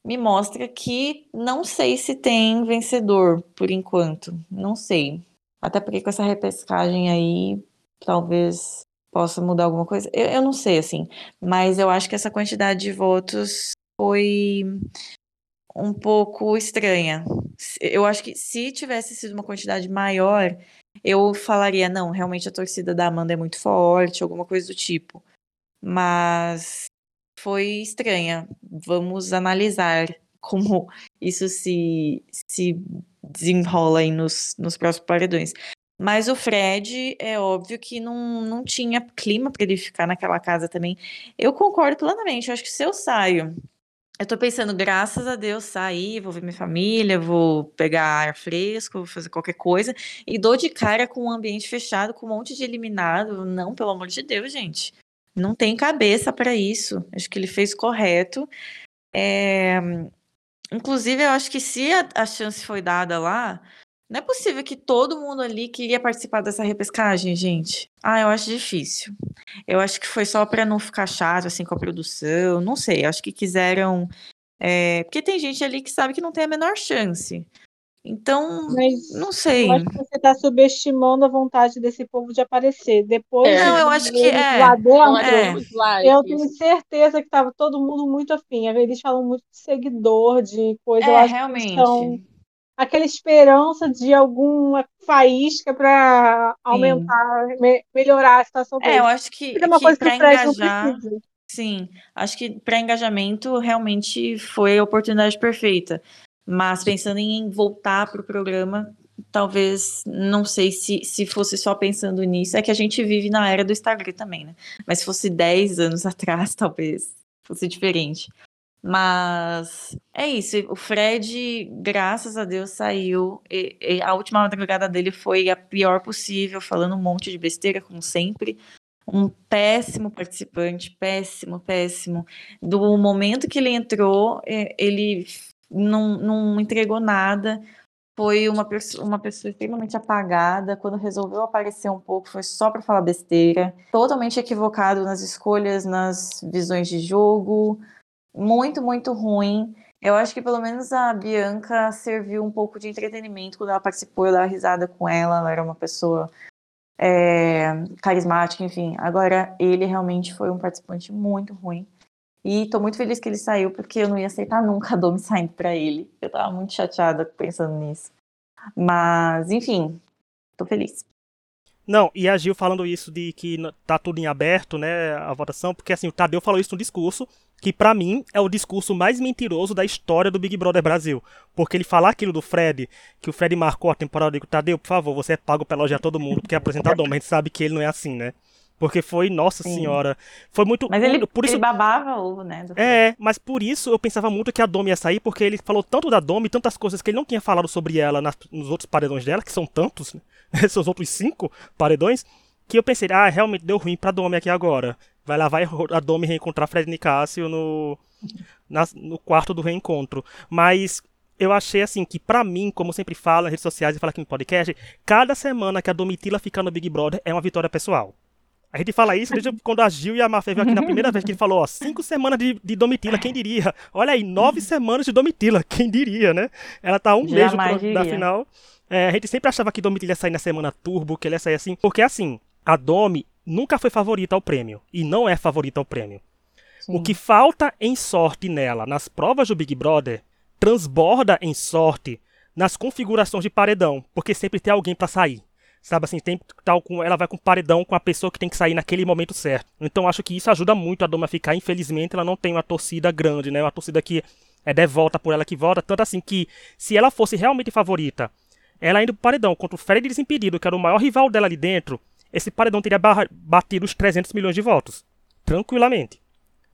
me mostra que não sei se tem vencedor por enquanto. Não sei. Até porque com essa repescagem aí, talvez possa mudar alguma coisa. Eu, eu não sei, assim. Mas eu acho que essa quantidade de votos foi um pouco estranha. Eu acho que se tivesse sido uma quantidade maior, eu falaria, não, realmente a torcida da Amanda é muito forte, alguma coisa do tipo mas foi estranha. Vamos analisar como isso se, se desenrola aí nos, nos próximos paredões. Mas o Fred, é óbvio que não, não tinha clima para ele ficar naquela casa também. Eu concordo plenamente. Eu acho que se eu saio, eu tô pensando, graças a Deus, sair, vou ver minha família, vou pegar ar fresco, vou fazer qualquer coisa, e dou de cara com um ambiente fechado, com um monte de eliminado. Não, pelo amor de Deus, gente. Não tem cabeça para isso. Acho que ele fez correto. É... Inclusive, eu acho que se a, a chance foi dada lá, não é possível que todo mundo ali queria participar dessa repescagem, gente. Ah, eu acho difícil. Eu acho que foi só para não ficar chato assim com a produção. Não sei, acho que quiseram. É... Porque tem gente ali que sabe que não tem a menor chance. Então, Mas não sei. Eu acho que você está subestimando a vontade desse povo de aparecer. Depois é. Não, eu acho que é. Lá dentro, é. eu tenho certeza que estava todo mundo muito afim. Eles falam muito de seguidor, de coisa. É, realmente. Aquela esperança de alguma faísca para aumentar, me, melhorar a situação deles. É, eu acho que, é uma que coisa que engajar, sim, acho que para engajamento realmente foi a oportunidade perfeita. Mas pensando em voltar para o programa, talvez, não sei se, se fosse só pensando nisso, é que a gente vive na era do Instagram também, né? Mas se fosse 10 anos atrás, talvez fosse diferente. Mas é isso. O Fred, graças a Deus, saiu. E, e a última madrugada dele foi a pior possível, falando um monte de besteira, como sempre. Um péssimo participante, péssimo, péssimo. Do momento que ele entrou, ele não, não entregou nada. Foi uma, uma pessoa extremamente apagada. Quando resolveu aparecer um pouco, foi só para falar besteira. Totalmente equivocado nas escolhas, nas visões de jogo muito, muito ruim. Eu acho que pelo menos a Bianca serviu um pouco de entretenimento quando ela participou, eu dava risada com ela, ela era uma pessoa é, carismática, enfim. Agora, ele realmente foi um participante muito ruim. E tô muito feliz que ele saiu, porque eu não ia aceitar nunca a Domi saindo pra ele. Eu tava muito chateada pensando nisso. Mas, enfim, tô feliz. Não, e a Gil falando isso de que tá tudo em aberto, né, a votação, porque assim, o Tadeu falou isso no discurso, que para mim é o discurso mais mentiroso da história do Big Brother Brasil. Porque ele falar aquilo do Fred, que o Fred marcou a temporada, eu digo, Tadeu, por favor, você é pago pra elogiar todo mundo, porque é apresentador, mas a gente sabe que ele não é assim, né? Porque foi, nossa Sim. senhora, foi muito... Mas ele, por isso, ele babava ovo, né? É, mas por isso eu pensava muito que a Domi ia sair, porque ele falou tanto da Domi, tantas coisas que ele não tinha falado sobre ela nas, nos outros paredões dela, que são tantos, né? Os outros cinco paredões, que eu pensei, ah, realmente deu ruim pra Domi aqui agora. Vai lá, vai a Domi reencontrar Fred Nicásio no, na, no quarto do reencontro. Mas eu achei assim que para mim, como sempre falo nas redes sociais e falo aqui no podcast, cada semana que a Domitila fica no Big Brother é uma vitória pessoal. A gente fala isso desde quando a Gil e a Mafê veio aqui na primeira vez que ele falou, ó, cinco semanas de, de Domitila, quem diria? Olha aí, nove semanas de Domitila, quem diria, né? Ela tá um mês da final. É, a gente sempre achava que Domitila ia sair na semana turbo, que ele ia sair assim, porque assim, a Domi nunca foi favorita ao prêmio. E não é favorita ao prêmio. Sim. O que falta em sorte nela, nas provas do Big Brother, transborda em sorte nas configurações de paredão. Porque sempre tem alguém para sair. Sabe assim, tem tal com ela vai com paredão com a pessoa que tem que sair naquele momento certo. Então acho que isso ajuda muito a Doma a ficar. Infelizmente, ela não tem uma torcida grande, né? Uma torcida que é devota por ela que vota, tanto assim que se ela fosse realmente favorita, ela indo pro paredão contra o Fred Desimpedido, que era o maior rival dela ali dentro, esse paredão teria batido os 300 milhões de votos. Tranquilamente.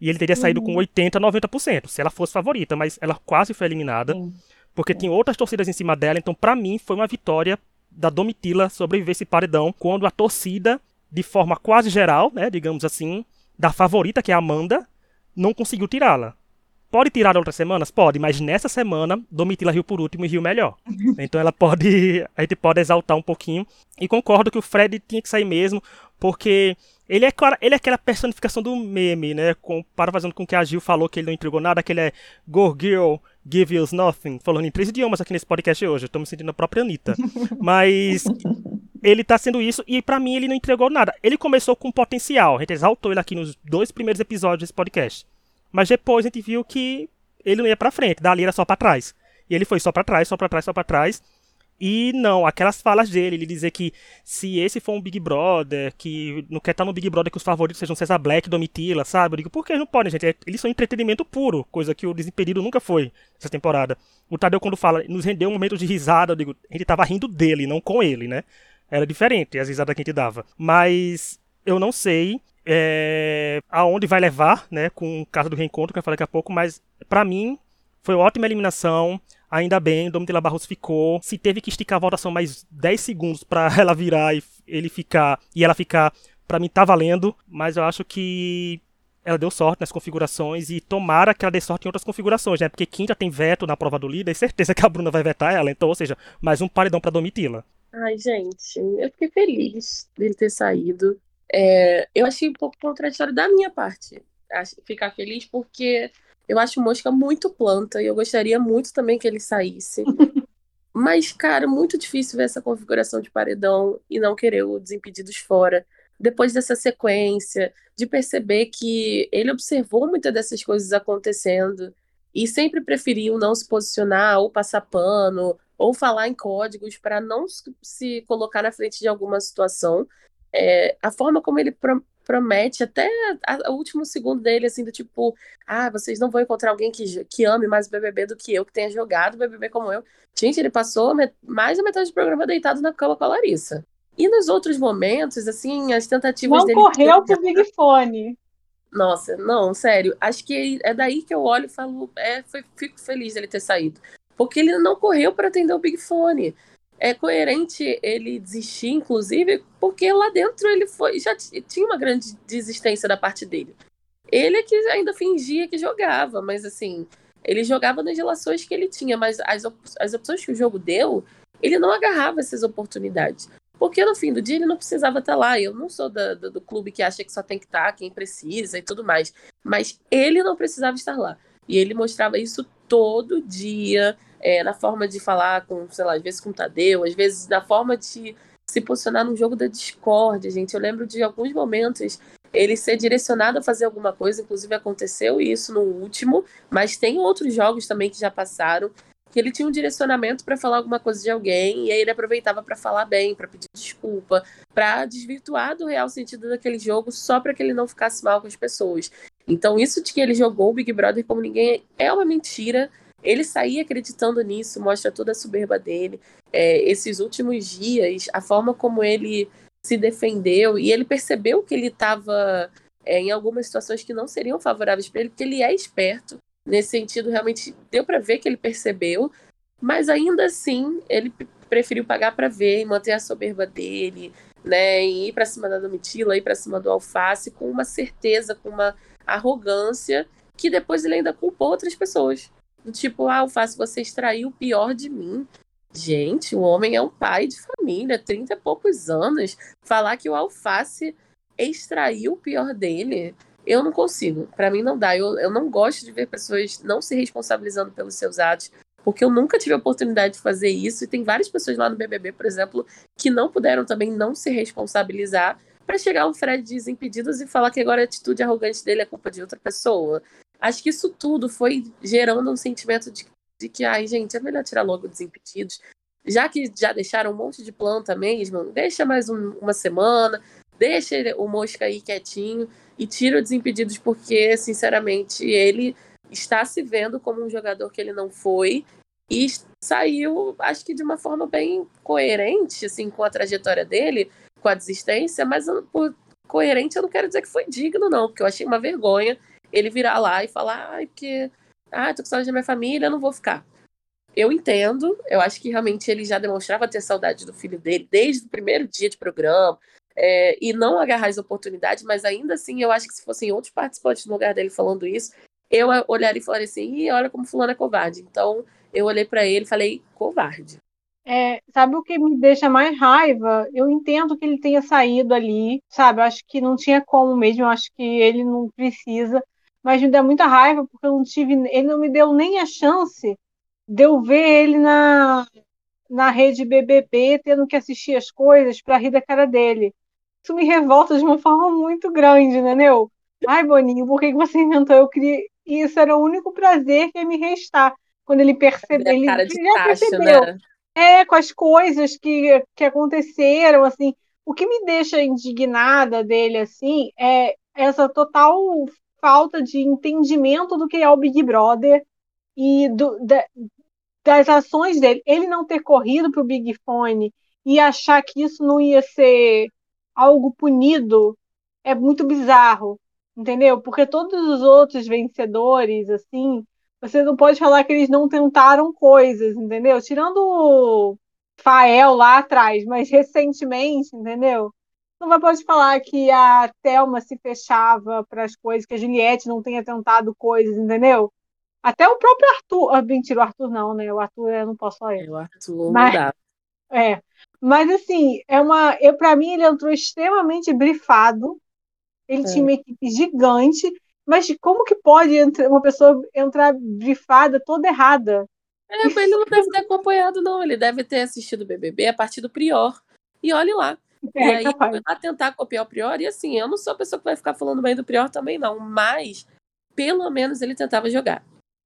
E ele teria saído uhum. com 80, 90%, se ela fosse favorita, mas ela quase foi eliminada, uhum. porque tinha outras torcidas em cima dela, então para mim foi uma vitória da Domitila sobreviver esse paredão, quando a torcida, de forma quase geral, né, digamos assim, da favorita, que é a Amanda, não conseguiu tirá-la. Pode tirar outras semanas? Pode, mas nessa semana, Domitila riu por último e riu melhor. Então ela pode. A gente pode exaltar um pouquinho. E concordo que o Fred tinha que sair mesmo, porque ele é, ele é aquela personificação do meme, né? Com, fazendo com que a Gil falou que ele não entregou nada, que ele é Go Girl, Give You Nothing. Falando em três idiomas aqui nesse podcast hoje. Eu tô me sentindo a própria Anitta. Mas ele tá sendo isso e para mim ele não entregou nada. Ele começou com potencial. A gente exaltou ele aqui nos dois primeiros episódios desse podcast. Mas depois a gente viu que ele não ia para frente, dali era só para trás. E ele foi só para trás, só para trás, só para trás. E não, aquelas falas dele, ele dizer que se esse for um Big Brother, que não quer estar no Big Brother que os favoritos sejam César Black Domitila, sabe? Eu digo, por que não podem, gente? É, eles são entretenimento puro, coisa que o Desimpedido nunca foi essa temporada. O Tadeu, quando fala, nos rendeu um momento de risada, eu digo, a gente tava rindo dele, não com ele, né? Era diferente as risadas que a gente dava. Mas eu não sei é, aonde vai levar, né, com o caso do reencontro, que eu falei daqui a pouco, mas para mim foi ótima eliminação. Ainda bem, Domitila Barros ficou. Se teve que esticar a votação mais 10 segundos para ela virar e ele ficar e ela ficar, para mim tá valendo, mas eu acho que ela deu sorte nas configurações e tomara que ela dê sorte em outras configurações, né? Porque já tem veto na prova do líder, é certeza que a Bruna vai vetar ela, então, ou seja, mais um paredão para Domitila. Ai, gente, eu fiquei feliz dele ter saído. É, eu achei um pouco contraditório da minha parte ficar feliz, porque eu acho Mosca muito planta e eu gostaria muito também que ele saísse. Mas, cara, muito difícil ver essa configuração de paredão e não querer o Desimpedidos fora. Depois dessa sequência, de perceber que ele observou muitas dessas coisas acontecendo e sempre preferiu não se posicionar ou passar pano ou falar em códigos para não se colocar na frente de alguma situação. É, a forma como ele promete até o último segundo dele, assim, do tipo, ah, vocês não vão encontrar alguém que, que ame mais o BBB do que eu, que tenha jogado o BBB como eu. Gente, ele passou mais da metade do programa deitado na cama com a Larissa. E nos outros momentos, assim, as tentativas não dele... Não correu pro Big Fone. Nossa, não, sério. Acho que é daí que eu olho e falo, é, foi, fico feliz dele ter saído. Porque ele não correu para atender o Big Fone é coerente ele desistir, inclusive, porque lá dentro ele foi já tinha uma grande desistência da parte dele. Ele é que ainda fingia que jogava, mas assim, ele jogava nas relações que ele tinha, mas as, op as opções que o jogo deu, ele não agarrava essas oportunidades. Porque no fim do dia ele não precisava estar lá. Eu não sou da, do, do clube que acha que só tem que estar quem precisa e tudo mais. Mas ele não precisava estar lá. E ele mostrava isso todo dia é, na forma de falar com, sei lá, às vezes com o Tadeu, às vezes na forma de se posicionar no jogo da Discord, gente. Eu lembro de alguns momentos ele ser direcionado a fazer alguma coisa, inclusive aconteceu isso no último, mas tem outros jogos também que já passaram que ele tinha um direcionamento para falar alguma coisa de alguém e aí ele aproveitava para falar bem, para pedir desculpa, para desvirtuar do real sentido daquele jogo só para que ele não ficasse mal com as pessoas. Então isso de que ele jogou o Big Brother como ninguém é uma mentira. Ele saía acreditando nisso, mostra toda a soberba dele. É, esses últimos dias, a forma como ele se defendeu e ele percebeu que ele estava é, em algumas situações que não seriam favoráveis para ele, porque ele é esperto. Nesse sentido, realmente deu para ver que ele percebeu, mas ainda assim ele preferiu pagar para ver e manter a soberba dele, né? E ir para cima da Domitila, ir para cima do Alface com uma certeza, com uma arrogância que depois ele ainda culpou outras pessoas. Tipo, ah, Alface, você extraiu o pior de mim. Gente, o homem é um pai de família, 30 e poucos anos. Falar que o Alface extraiu o pior dele, eu não consigo. Para mim não dá. Eu, eu não gosto de ver pessoas não se responsabilizando pelos seus atos, porque eu nunca tive a oportunidade de fazer isso. E tem várias pessoas lá no BBB, por exemplo, que não puderam também não se responsabilizar para chegar um Fred Desimpedidos e falar que agora a atitude arrogante dele é culpa de outra pessoa. Acho que isso tudo foi gerando um sentimento de, de que, ai, gente, é melhor tirar logo Desimpedidos. Já que já deixaram um monte de planta mesmo, deixa mais um, uma semana, deixa o Mosca aí quietinho e tira o Desimpedidos, porque, sinceramente, ele está se vendo como um jogador que ele não foi e saiu, acho que de uma forma bem coerente, assim, com a trajetória dele, com a desistência, mas por coerente eu não quero dizer que foi digno, não, porque eu achei uma vergonha ele virar lá e falar, ai, porque, ah, tô com saudade da minha família, não vou ficar. Eu entendo, eu acho que realmente ele já demonstrava ter saudade do filho dele desde o primeiro dia de programa, é, e não agarrar as oportunidades, mas ainda assim eu acho que se fossem outros participantes no lugar dele falando isso, eu olharia e falaria assim, Ih, olha como fulano é covarde. Então eu olhei para ele e falei, covarde. É, sabe o que me deixa mais raiva? Eu entendo que ele tenha saído ali, sabe? Eu acho que não tinha como mesmo, eu acho que ele não precisa mas me dá muita raiva porque eu não tive, ele não me deu nem a chance de eu ver ele na, na rede BBB tendo que assistir as coisas para rir da cara dele. Isso me revolta de uma forma muito grande, entendeu? Ai, Boninho, por que você inventou? Eu queria. Isso era o único prazer que ia me restar. Quando ele percebeu. Ele já tacho, percebeu. Né? é, com as coisas que, que aconteceram, assim. O que me deixa indignada dele, assim, é essa total falta de entendimento do que é o Big Brother e do, da, das ações dele. Ele não ter corrido para o Big Fone e achar que isso não ia ser algo punido é muito bizarro, entendeu? Porque todos os outros vencedores, assim, você não pode falar que eles não tentaram coisas, entendeu? Tirando o Fael lá atrás, mas recentemente, entendeu? Não vai pode falar que a Thelma se fechava para as coisas, que a Juliette não tenha tentado coisas, entendeu? Até o próprio Arthur. Ah, mentira, o Arthur não, né? O Arthur eu não posso falar. É, o Arthur Mas- não dá. É. Mas assim, é uma. Eu, para mim, ele entrou extremamente brifado. Ele É. tinha uma equipe gigante. Mas como que pode uma pessoa entrar brifada toda errada? É, ele não deve ter acompanhado, não. Ele deve ter assistido o BBB a partir do Prior. E olhe lá. E É aí, capaz. lá tentar copiar o Prior. E assim, eu não sou a pessoa que vai ficar falando bem do Prior também, não. Mas, pelo menos, ele tentava jogar.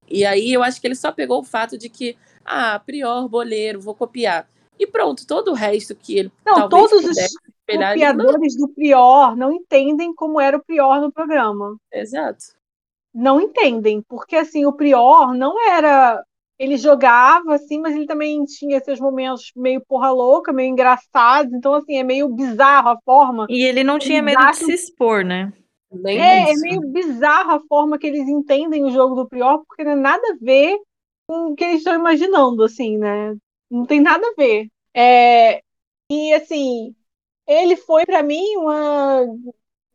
E aí, eu acho que ele só pegou o fato de que, ah, Prior, boleiro, vou copiar. E pronto, todo o resto que ele Não, todos os espelhar, ele não... copiadores do Prior não entendem como era o Prior no programa. Exato. Não entendem, porque assim, o Prior não era. Ele jogava, assim, mas ele também tinha seus momentos meio porra louca, meio engraçados. Então, assim, é meio bizarro a forma. E ele não tinha medo de se expor, né? Nem É, é isso. meio bizarro a forma que eles entendem o jogo do Prior, porque não tem nada a ver com o que eles estão imaginando, assim, né? Não tem nada a ver. É, e, assim, ele foi, pra mim, uma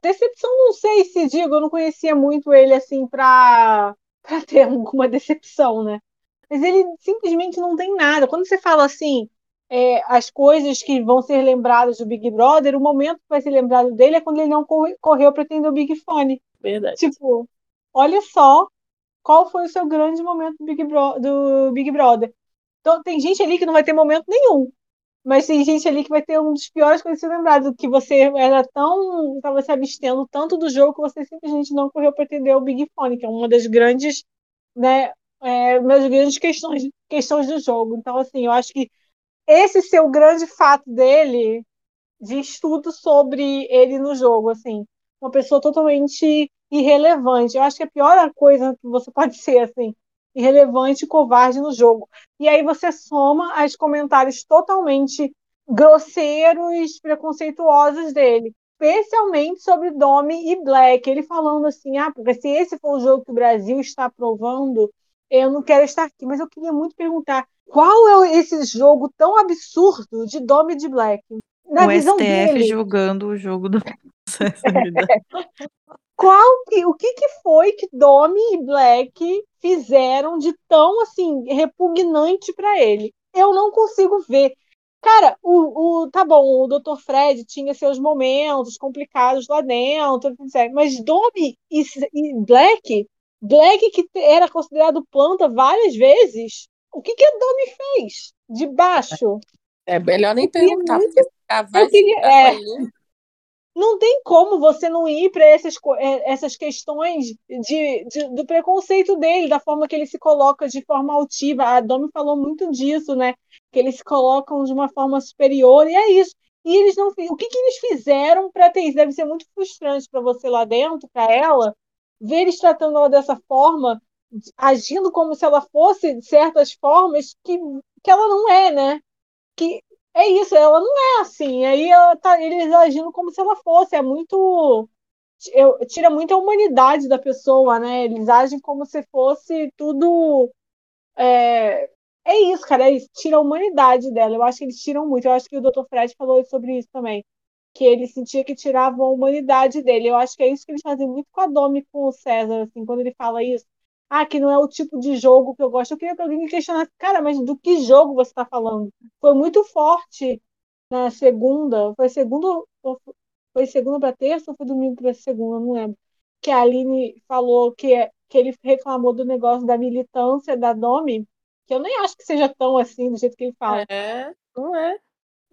decepção, não sei se digo, eu não conhecia muito ele, assim, pra, pra ter alguma decepção, né? Mas ele simplesmente não tem nada. Quando você fala assim, é, as coisas que vão ser lembradas do Big Brother, o momento que vai ser lembrado dele é quando ele não corre- correu para atender o Big Fone. Verdade. Tipo, olha só qual foi o seu grande momento do Big, Bro- do Big Brother. Então, tem gente ali que não vai ter momento nenhum. Mas tem gente ali que vai ter um dos piores coisas ser lembrado, que você era tão. estava se abstendo tanto do jogo que você simplesmente não correu para atender o Big Fone, que é uma das grandes, né, é, das grandes questões, questões do jogo. Então, assim, eu acho que esse ser o grande fato dele diz tudo sobre ele no jogo, assim. Uma pessoa totalmente irrelevante. Eu acho que a pior coisa que você pode ser, assim, irrelevante e covarde no jogo. E aí você soma aos comentários totalmente grosseiros, preconceituosos dele. Especialmente sobre Domi e Black. Ele falando assim, ah, porque se esse for o jogo que o Brasil está aprovando, eu não quero estar aqui. Mas eu queria muito perguntar, qual é esse jogo tão absurdo de Domi e de Black? Na o visão STF dele, julgando o jogo do responsabilidade. qual que, o que, que foi que Domi e Black fizeram de tão assim repugnante para ele? Eu não consigo ver. Cara, o, o tá bom, o Dr. Fred tinha seus momentos complicados lá dentro, mas Domi e, e Black, Black que era considerado planta várias vezes, o que que a Domi fez de baixo? É melhor nem perguntar, muito- porque eu queria- é. aí, não tem como você não ir para essas, eh, essas questões de, de- do preconceito dele, da forma que ele se coloca de forma altiva. A Domi falou muito disso, né? Que eles se colocam de uma forma superior, e é isso. E eles não O que, que eles fizeram para ter isso? Deve ser muito frustrante para você lá dentro, para ela, ver eles tratando ela dessa forma, agindo como se ela fosse de certas formas que, que ela não é, né? Que é isso, ela não é assim. Aí tá, eles agindo como se ela fosse. É muito. eu- tira muito humanidade da pessoa, né? Eles agem como se fosse tudo. É, é isso, cara. É isso. Tira a humanidade dela. Eu acho que eles tiram muito. Eu acho que o Dr. Fred falou sobre isso também. Que ele sentia que tiravam a humanidade dele. Eu acho que é isso que eles fazem muito com a Domi com o César, assim, quando ele fala isso. Ah, que não é o tipo de jogo que eu gosto. Eu queria que alguém me questionasse, cara, mas do que jogo você está falando? Foi muito forte na segunda. Foi segunda. ou foi- Foi segunda para terça ou foi domingo para segunda? Não lembro. Que a Aline falou que, que ele reclamou do negócio da militância da Domi, que eu nem acho que seja tão assim do jeito que ele fala. É, não é.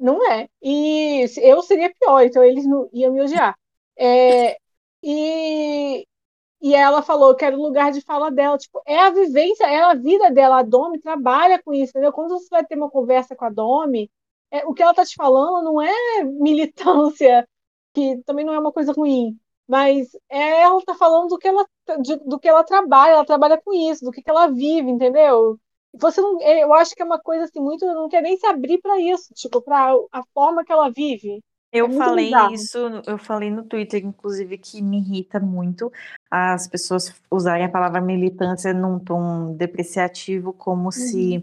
Não é. E eu seria pior, então eles não iam me odiar. É, e, E ela falou que era o lugar de fala dela. Tipo, é a vivência, é a vida dela. A Domi trabalha com isso, entendeu? Quando você vai ter uma conversa com a Domi, é, o que ela tá te falando não é militância, que também não é uma coisa ruim, mas é, ela tá falando do que ela, de, do que ela trabalha, ela trabalha com isso, do que, que ela vive, entendeu? Você não, é, eu acho que é uma coisa assim, muito, não quer nem se abrir para isso, tipo, para a forma que ela vive. Eu É falei bizarro. isso, eu falei no Twitter, inclusive, que me irrita muito as pessoas usarem a palavra militância num tom depreciativo, como se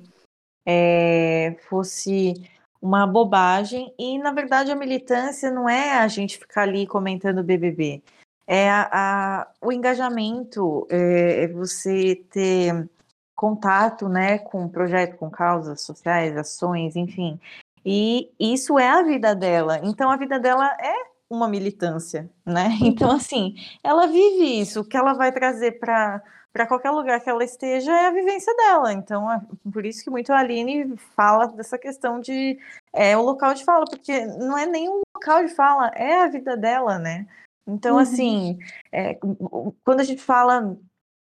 é, fosse uma bobagem. E, na verdade, a militância não é a gente ficar ali comentando BBB. É a, a- o engajamento, é, é você ter contato, né, com projeto, com causas sociais, ações, enfim. E isso é a vida dela. Então a vida dela é uma militância, né? Então assim, ela vive isso. O que ela vai trazer para para qualquer lugar que ela esteja é a vivência dela. Então é por isso que muito a Aline fala dessa questão de é o local de fala, porque não é nem um local de fala, é a vida dela, né? Então Uhum. assim, é, quando a gente fala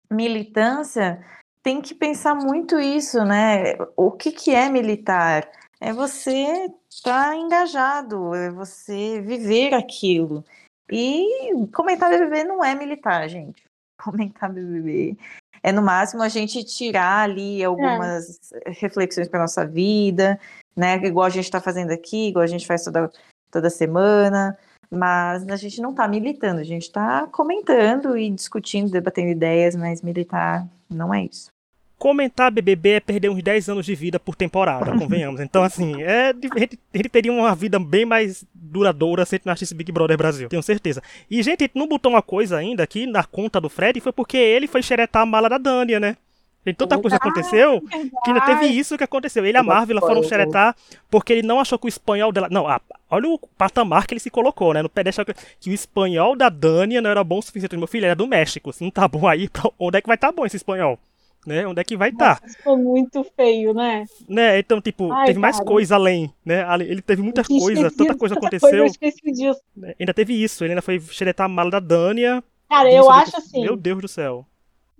militância tem que pensar muito isso, né? O que, que é militar? É você estar engajado, é você viver aquilo. E comentar BBB não é militar, gente. Comentar BBB é no máximo a gente tirar ali algumas reflexões para nossa vida, né? Igual a gente está fazendo aqui, igual a gente faz toda, toda semana. Mas a gente não está militando, a gente está comentando e discutindo, debatendo ideias, mas militar não é isso. Comentar BBB é perder uns 10 anos de vida por temporada, convenhamos. Então, assim, é, a, gente, a gente teria uma vida bem mais duradoura se a gente não assistisse Big Brother Brasil, tenho certeza. E, gente não botou uma coisa ainda aqui na conta do Fred, foi porque ele foi xeretar a mala da Dânia, né? Tem tanta coisa que aconteceu que ainda teve isso que aconteceu. Ele e a Marvel foram xeretar porque ele não achou que o espanhol dela. Não, ah, olha o patamar que ele se colocou, né? No pedestre que o espanhol da Dânia não era bom o suficiente. Meu filho era do México. Se não tá bom aí, onde é que vai estar tá bom esse espanhol? Né? Onde é que vai estar? Nossa, ficou muito feio, né? né? Então, tipo, Ai, teve mais cara. coisa além, né? Ele teve coisas, esquecido tanta coisa aconteceu. eu esqueci disso. né? Ainda teve isso, ele ainda foi xeretar a mala da Dânia. Cara, eu acho assim, Meu Deus do céu.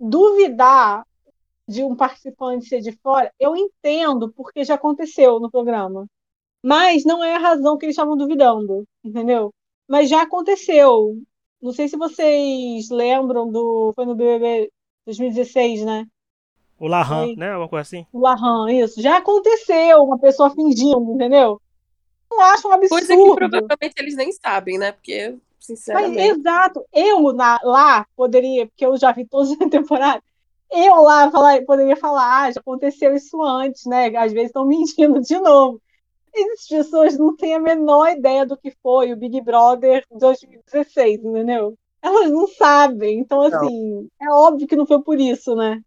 duvidar de um participante ser de fora, eu entendo porque já aconteceu no programa. Mas não é a razão que eles estavam duvidando, entendeu? Mas já aconteceu. Não sei se vocês lembram do. Foi no BBB 2016, né? O Lahan, né? Alguma coisa assim. O Larran, isso. Já aconteceu uma pessoa fingindo, entendeu? Eu acho um absurdo. Coisa que provavelmente eles nem sabem, né? Porque, Mas, sinceramente. exato. Eu na- lá poderia, porque eu já vi todas as temporadas, eu lá falar, poderia falar, ah, já aconteceu isso antes, né? Às vezes estão mentindo de novo. Essas pessoas não têm a menor ideia do que foi o Big Brother 2016, entendeu? Elas não sabem. Então, assim, é óbvio que não foi por isso, né?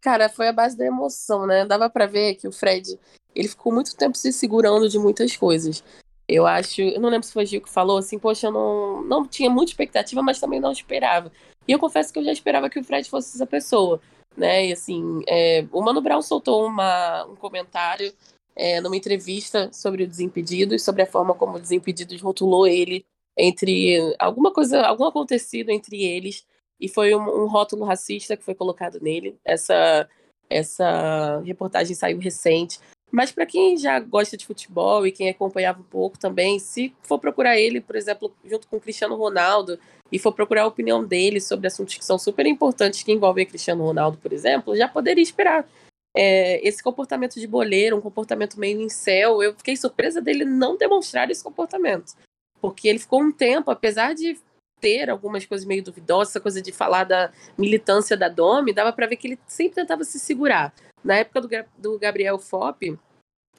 Cara, foi a base da emoção, né? Dava pra ver que o Fred, ele ficou muito tempo se segurando de muitas coisas. Eu acho, eu não lembro se foi Gil que falou assim, poxa, eu não, não tinha muita expectativa, mas também não esperava. E eu confesso que eu já esperava que o Fred fosse essa pessoa, né? E assim, é, o Mano Brown soltou uma, um comentário é, numa entrevista sobre o Desimpedidos, sobre a forma como o Desimpedidos rotulou ele entre alguma coisa, algum acontecido entre eles e foi um, um rótulo racista que foi colocado nele. Essa, essa reportagem saiu recente. Mas para quem já gosta de futebol e quem acompanhava um pouco também, se for procurar ele, por exemplo, junto com o Cristiano Ronaldo, e for procurar a opinião dele sobre assuntos que são super importantes que envolvem Cristiano Ronaldo, por exemplo, já poderia esperar. É, esse comportamento de boleiro, um comportamento meio incel, eu fiquei surpresa dele não demonstrar esse comportamento. Porque ele ficou um tempo, apesar de ter algumas coisas meio duvidosas, essa coisa de falar da militância da Domi, dava para ver que ele sempre tentava se segurar. Na época do, do Gabriel Fop,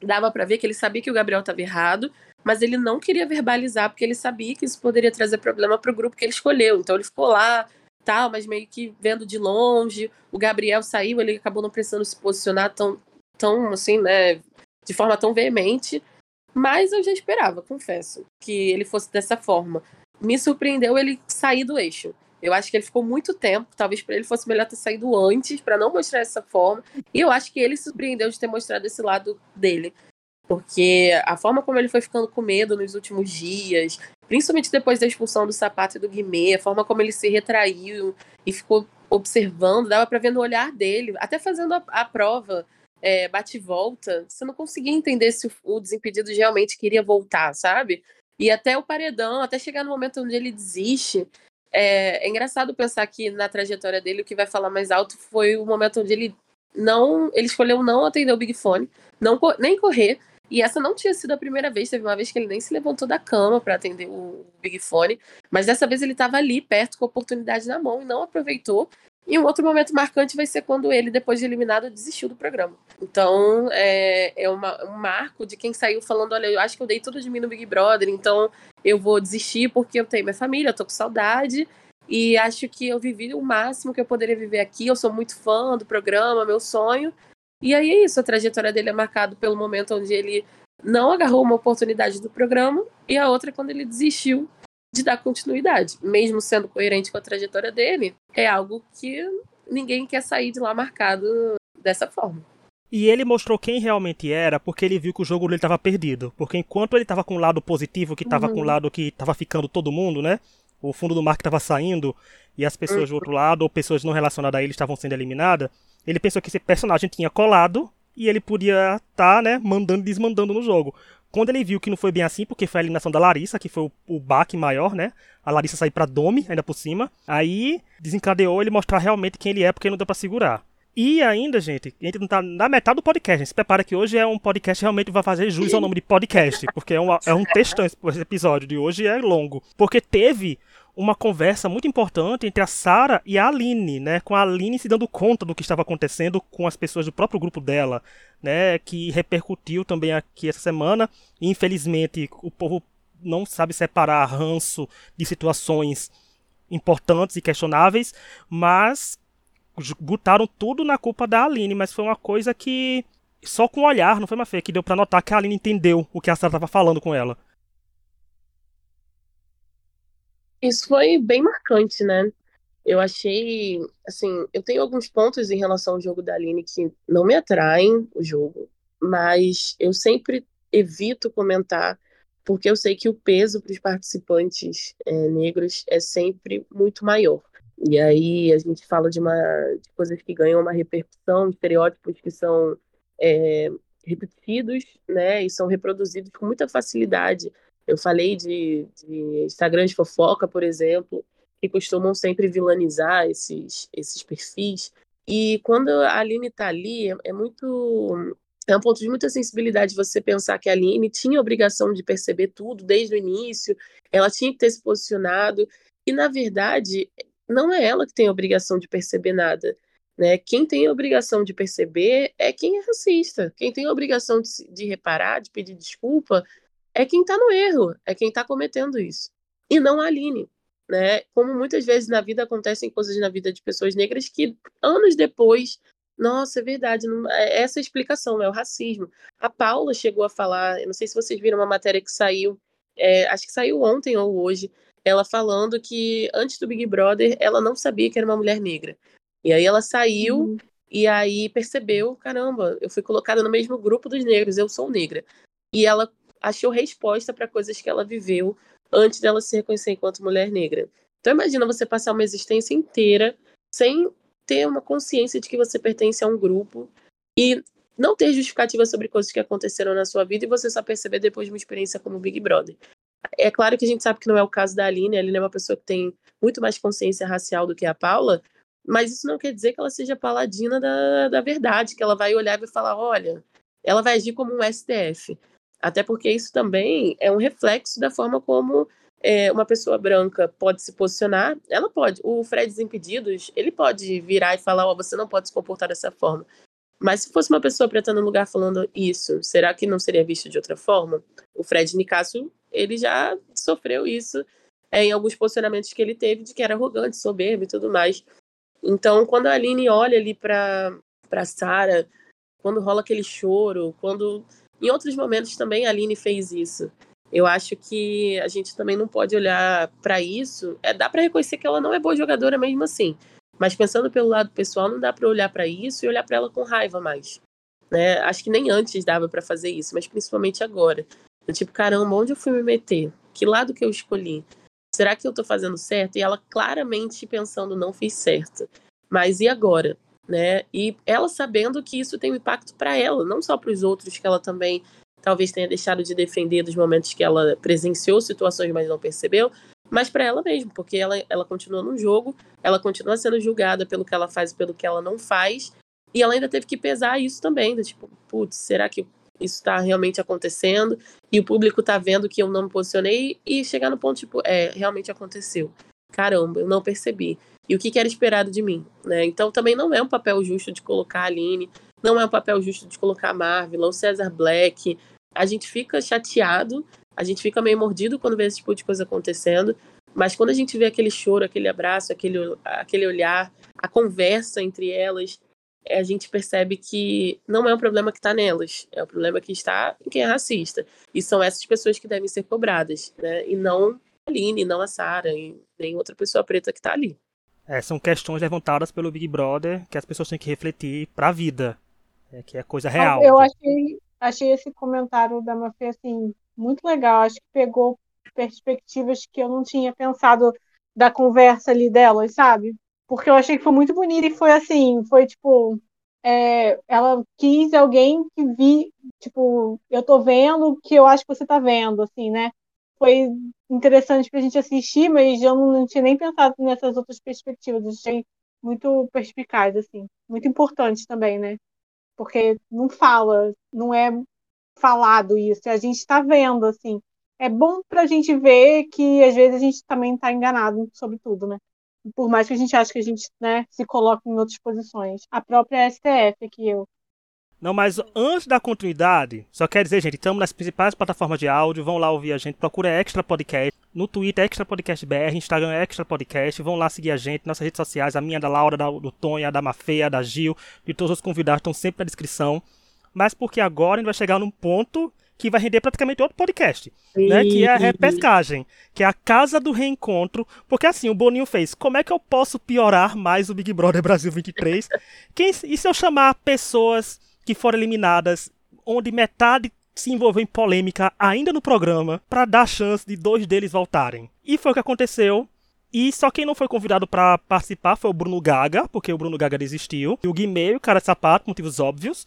dava para ver que ele sabia que o Gabriel estava errado, mas ele não queria verbalizar porque ele sabia que isso poderia trazer problema para o grupo que ele escolheu. Então ele ficou lá, tal, mas meio que vendo de longe. O Gabriel saiu, ele acabou não precisando se posicionar tão, tão assim, né, de forma tão veemente. Mas eu já esperava, confesso, que ele fosse dessa forma. Me surpreendeu ele sair do eixo. Eu acho que ele ficou muito tempo, talvez para ele fosse melhor ter saído antes, para não mostrar essa forma. E eu acho que ele surpreendeu de ter mostrado esse lado dele. Porque a forma como ele foi ficando com medo nos últimos dias, principalmente depois da expulsão do sapato e do Guimê, a forma como ele se retraiu e ficou observando, dava para ver no olhar dele, até fazendo a, a prova é, bate volta, você não conseguia entender se o, o Desimpedidos realmente queria voltar, sabe? E até o paredão, até chegar no momento onde ele desiste, é, é, engraçado pensar que na trajetória dele o que vai falar mais alto foi o momento onde ele não, ele escolheu não atender o Big Fone, não nem correr, e essa não tinha sido a primeira vez, teve uma vez que ele nem se levantou da cama para atender o Big Fone, mas dessa vez ele estava ali perto com a oportunidade na mão e não aproveitou. E um outro momento marcante vai ser quando ele, depois de eliminado, desistiu do programa. Então, é, é uma, um marco de quem saiu falando: olha, eu acho que eu dei tudo de mim no Big Brother, então eu vou desistir porque eu tenho minha família, eu tô com saudade. E acho que eu vivi o máximo que eu poderia viver aqui. Eu sou muito fã do programa, meu sonho. E aí é isso, a trajetória dele é marcada pelo momento onde ele não agarrou uma oportunidade do programa e a outra é quando ele desistiu de dar continuidade. Mesmo sendo coerente com a trajetória dele, é algo que ninguém quer sair de lá marcado dessa forma. E ele mostrou quem realmente era porque ele viu que o jogo dele estava perdido. Porque enquanto ele estava com o lado positivo, que estava uhum. com o uhum. lado que estava ficando todo mundo, né? O fundo do mar que estava saindo e as pessoas uhum. do outro lado, ou pessoas não relacionadas a ele, estavam sendo eliminadas, ele pensou que esse personagem tinha colado e ele podia estar, tá, né, mandando e desmandando no jogo. Quando ele viu que não foi bem assim, porque foi a eliminação da Larissa, que foi o, o baque maior, né? A Larissa sair pra Domi, ainda por cima. Aí desencadeou ele mostrar realmente quem ele é, porque não deu pra segurar. E ainda, gente, a gente não tá na metade do podcast. Gente. Se prepara que hoje é um podcast realmente vai fazer jus ao nome de podcast. Porque é, uma, é um textão esse episódio de hoje é longo. Porque teve uma conversa muito importante entre a Sara e a Aline, né? Com a Aline se dando conta do que estava acontecendo com as pessoas do próprio grupo dela, né? Que repercutiu também aqui essa semana. Infelizmente, o povo não sabe separar ranço de situações importantes e questionáveis, mas botaram tudo na culpa da Aline, mas foi uma coisa que só com o olhar, não foi uma feia, que deu para notar que a Aline entendeu o que a Sara estava falando com ela. Isso foi bem marcante, né? Eu achei, assim, eu tenho alguns pontos em relação ao jogo da Aline que não me atraem o jogo, mas eu sempre evito comentar porque eu sei que o peso para os participantes é, negros é sempre muito maior. E aí a gente fala de, uma, de coisas que ganham uma repercussão, estereótipos que são é, repetidos, né, e são reproduzidos com muita facilidade eu falei de, de Instagram de fofoca, por exemplo, que costumam sempre vilanizar esses, esses perfis. E quando a Aline está ali, é, é muito. É um ponto de muita sensibilidade você pensar que a Aline tinha a obrigação de perceber tudo desde o início, ela tinha que ter se posicionado, e na verdade, não é ela que tem a obrigação de perceber nada. Né? Quem tem a obrigação de perceber é quem é racista. Quem tem a obrigação de, de reparar, de pedir desculpa, é quem está no erro, é quem está cometendo isso. E não a Aline. Né? Como muitas vezes na vida acontecem coisas na vida de pessoas negras que anos depois, nossa, é verdade, não, é essa é a explicação, é o racismo. A Paula chegou a falar, eu não sei se vocês viram uma matéria que saiu, é, acho que saiu ontem ou hoje, ela falando que antes do Big Brother ela não sabia que era uma mulher negra. E aí ela saiu uhum. e aí percebeu, caramba, eu fui colocada no mesmo grupo dos negros, eu sou negra. E ela achou resposta para coisas que ela viveu antes dela se reconhecer enquanto mulher negra. Então imagina você passar uma existência inteira sem ter uma consciência de que você pertence a um grupo e não ter justificativa sobre coisas que aconteceram na sua vida e você só perceber depois de uma experiência como Big Brother. É claro que a gente sabe que não é o caso da Aline, a Aline é uma pessoa que tem muito mais consciência racial do que a Paula, mas isso não quer dizer que ela seja paladina da, da verdade, que ela vai olhar e vai falar, olha, ela vai agir como um STF. Até porque isso também é um reflexo da forma como é, uma pessoa branca pode se posicionar. Ela pode. O Fred Desimpedidos, ele pode virar e falar: Ó, oh, você não pode se comportar dessa forma. Mas se fosse uma pessoa preta no lugar falando isso, será que não seria visto de outra forma? O Fred Nicasso, ele já sofreu isso é, em alguns posicionamentos que ele teve de que era arrogante, soberbo e tudo mais. Então, quando a Aline olha ali para Sara, quando rola aquele choro, quando em outros momentos também a Aline fez isso. Eu acho que a gente também não pode olhar para isso. É, dá para reconhecer que ela não é boa jogadora mesmo assim. Mas pensando pelo lado pessoal, não dá para olhar para isso e olhar para ela com raiva mais. Né? Acho que nem antes dava para fazer isso, mas principalmente agora. Eu, tipo, caramba, onde eu fui me meter? Que lado que eu escolhi? Será que eu tô fazendo certo? E ela claramente pensando, não fiz certo. Mas e agora? Né? E ela sabendo que isso tem um impacto para ela, não só para os outros que ela também talvez tenha deixado de defender dos momentos que ela presenciou situações, mas não percebeu, mas para ela mesmo, porque ela, ela continua no jogo, ela continua sendo julgada pelo que ela faz e pelo que ela não faz, e ela ainda teve que pesar isso também, do tipo, putz, será que isso está realmente acontecendo? E o público está vendo que eu não me posicionei e chegar no ponto, tipo, é, realmente aconteceu. Caramba, eu não percebi. E o que, que era esperado de mim, né? Então também não é um papel justo de colocar a Aline, não é um papel justo de colocar a Marvel, ou César Black. A gente fica chateado, a gente fica meio mordido quando vê esse tipo de coisa acontecendo, mas quando a gente vê aquele choro, aquele abraço, aquele, aquele olhar, a conversa entre elas, a gente percebe que não é um problema que está nelas, é um problema que está em quem é racista. E são essas pessoas que devem ser cobradas, né? E não a Aline, não a Sara, nem outra pessoa preta que está ali. É, são questões levantadas pelo Big Brother que as pessoas têm que refletir para a vida, é, que é coisa real. Eu achei, achei esse comentário da Mafê assim muito legal. Acho que pegou perspectivas que eu não tinha pensado da conversa ali delas, sabe? porque eu achei que foi muito bonito e foi assim, foi tipo, é, ela quis alguém que vi, tipo, eu tô vendo o que eu acho que você tá vendo, assim, né? Foi interessante pra gente assistir, mas eu não tinha nem pensado nessas outras perspectivas, achei muito perspicaz, assim, muito importante também, né? Porque não fala, não é falado isso, a gente está vendo, assim. É bom para a gente ver que às vezes a gente também está enganado sobre tudo, né? por mais que a gente ache que a gente né, se coloque em outras posições. A própria STF que eu. Não, mas antes da continuidade, só quero dizer, gente, estamos nas principais plataformas de áudio, vão lá ouvir a gente, procura Extra Podcast, no Twitter Extra Podcast BR, Instagram Extra Podcast, vão lá seguir a gente, nossas redes sociais, a minha, da Laura, da, do Tonha, da Mafeia, da Gil, de todos os convidados estão sempre na descrição. Mas porque agora a gente vai chegar num ponto que vai render praticamente outro podcast, né? Que é a repescagem, que é a casa do reencontro, porque assim, o Boninho fez, como é que eu posso piorar mais o Big Brother Brasil 23? Quem, e se eu chamar pessoas que foram eliminadas, onde metade se envolveu em polêmica ainda no programa, para dar chance de dois deles voltarem? E foi o que aconteceu. E só quem não foi convidado para participar foi o Bruno Gaga, porque o Bruno Gaga desistiu. E o Guimê, o cara de sapato, motivos óbvios.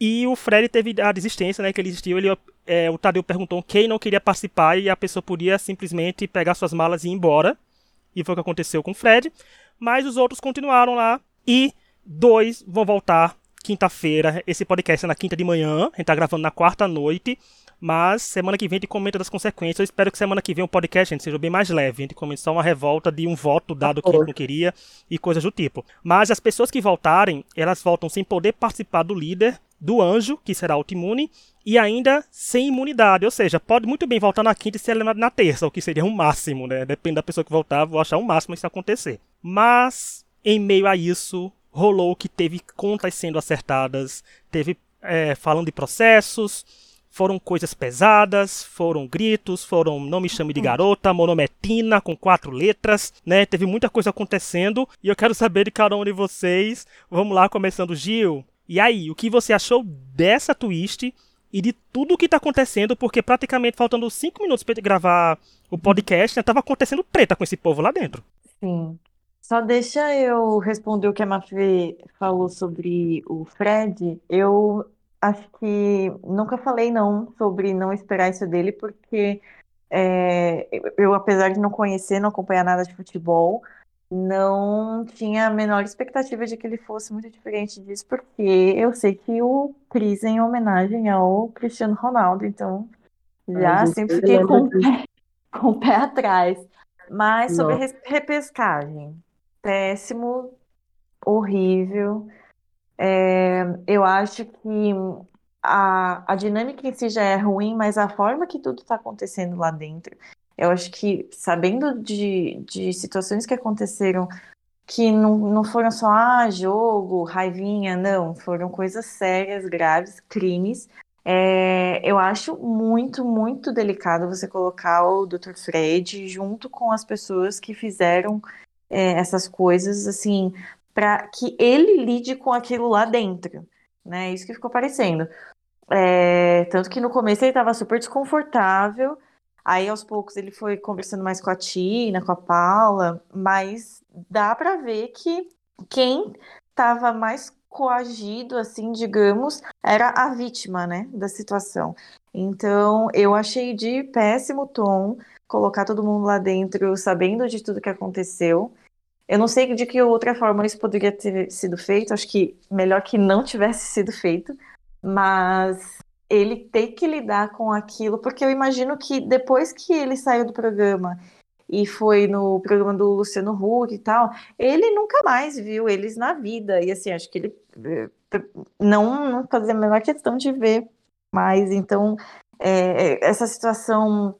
E o Fred teve a desistência, né? Que ele existiu. Ele, é, o Tadeu perguntou quem não queria participar e a pessoa podia simplesmente pegar suas malas e ir embora. E foi o que aconteceu com o Fred. Mas os outros continuaram lá. E dois vão voltar quinta-feira. Esse podcast é na quinta de manhã. A gente tá gravando na quarta noite. Mas semana que vem a gente comenta das consequências. Eu espero que semana que vem o podcast gente, seja bem mais leve. A gente comenta só uma revolta de um voto dado que não queria e coisas do tipo. Mas as pessoas que voltarem, elas voltam sem poder participar do líder do anjo, que será autoimune, e ainda sem imunidade. Ou seja, pode muito bem voltar na quinta e ser eliminado na terça, o que seria um máximo, né? Depende da pessoa que voltar, vou achar um máximo isso acontecer. Mas, em meio a isso, rolou que teve contas sendo acertadas, teve é, falando de processos, foram coisas pesadas, foram gritos, foram não me chame de garota, monometina com quatro letras, né? Teve muita coisa acontecendo e eu quero saber de cada um de vocês. Vamos lá, começando Gil. E aí, o que você achou dessa twist e de tudo o que tá acontecendo? Porque praticamente faltando cinco minutos para gravar o podcast, né, tava acontecendo treta com esse povo lá dentro. Sim. Só deixa eu responder o que a Mafê falou sobre o Fred. Eu acho que nunca falei não sobre não esperar isso dele, porque é, eu, apesar de não conhecer, não acompanhar nada de futebol, não tinha a menor expectativa de que ele fosse muito diferente disso, porque eu sei que o Cris é em homenagem ao Cristiano Ronaldo, então já Ai, sempre fiquei com o, pé, com o pé atrás. Mas sobre Nossa. repescagem, péssimo, horrível. É, eu acho que a, a dinâmica em si já é ruim, mas a forma que tudo está acontecendo lá dentro eu acho que sabendo de, de situações que aconteceram que não, não foram só ah, jogo, raivinha, não, foram coisas sérias, graves, crimes. É, eu acho muito, muito delicado você colocar o Dr. Fred junto com as pessoas que fizeram é, essas coisas, assim, para que ele lide com aquilo lá dentro, né? Isso que ficou parecendo. É, tanto que no começo ele estava super desconfortável, Aí aos poucos ele foi conversando mais com a Tina, com a Paula, mas dá para ver que quem estava mais coagido, assim, digamos, era a vítima, né, da situação. Então, eu achei de péssimo tom colocar todo mundo lá dentro sabendo de tudo que aconteceu. Eu não sei de que outra forma isso poderia ter sido feito, acho que melhor que não tivesse sido feito, mas ele tem que lidar com aquilo, porque eu imagino que depois que ele saiu do programa e foi no programa do Luciano Huck e tal, ele nunca mais viu eles na vida. E assim, acho que ele eh, não, não fazia a menor questão de ver mais. Então, é, essa situação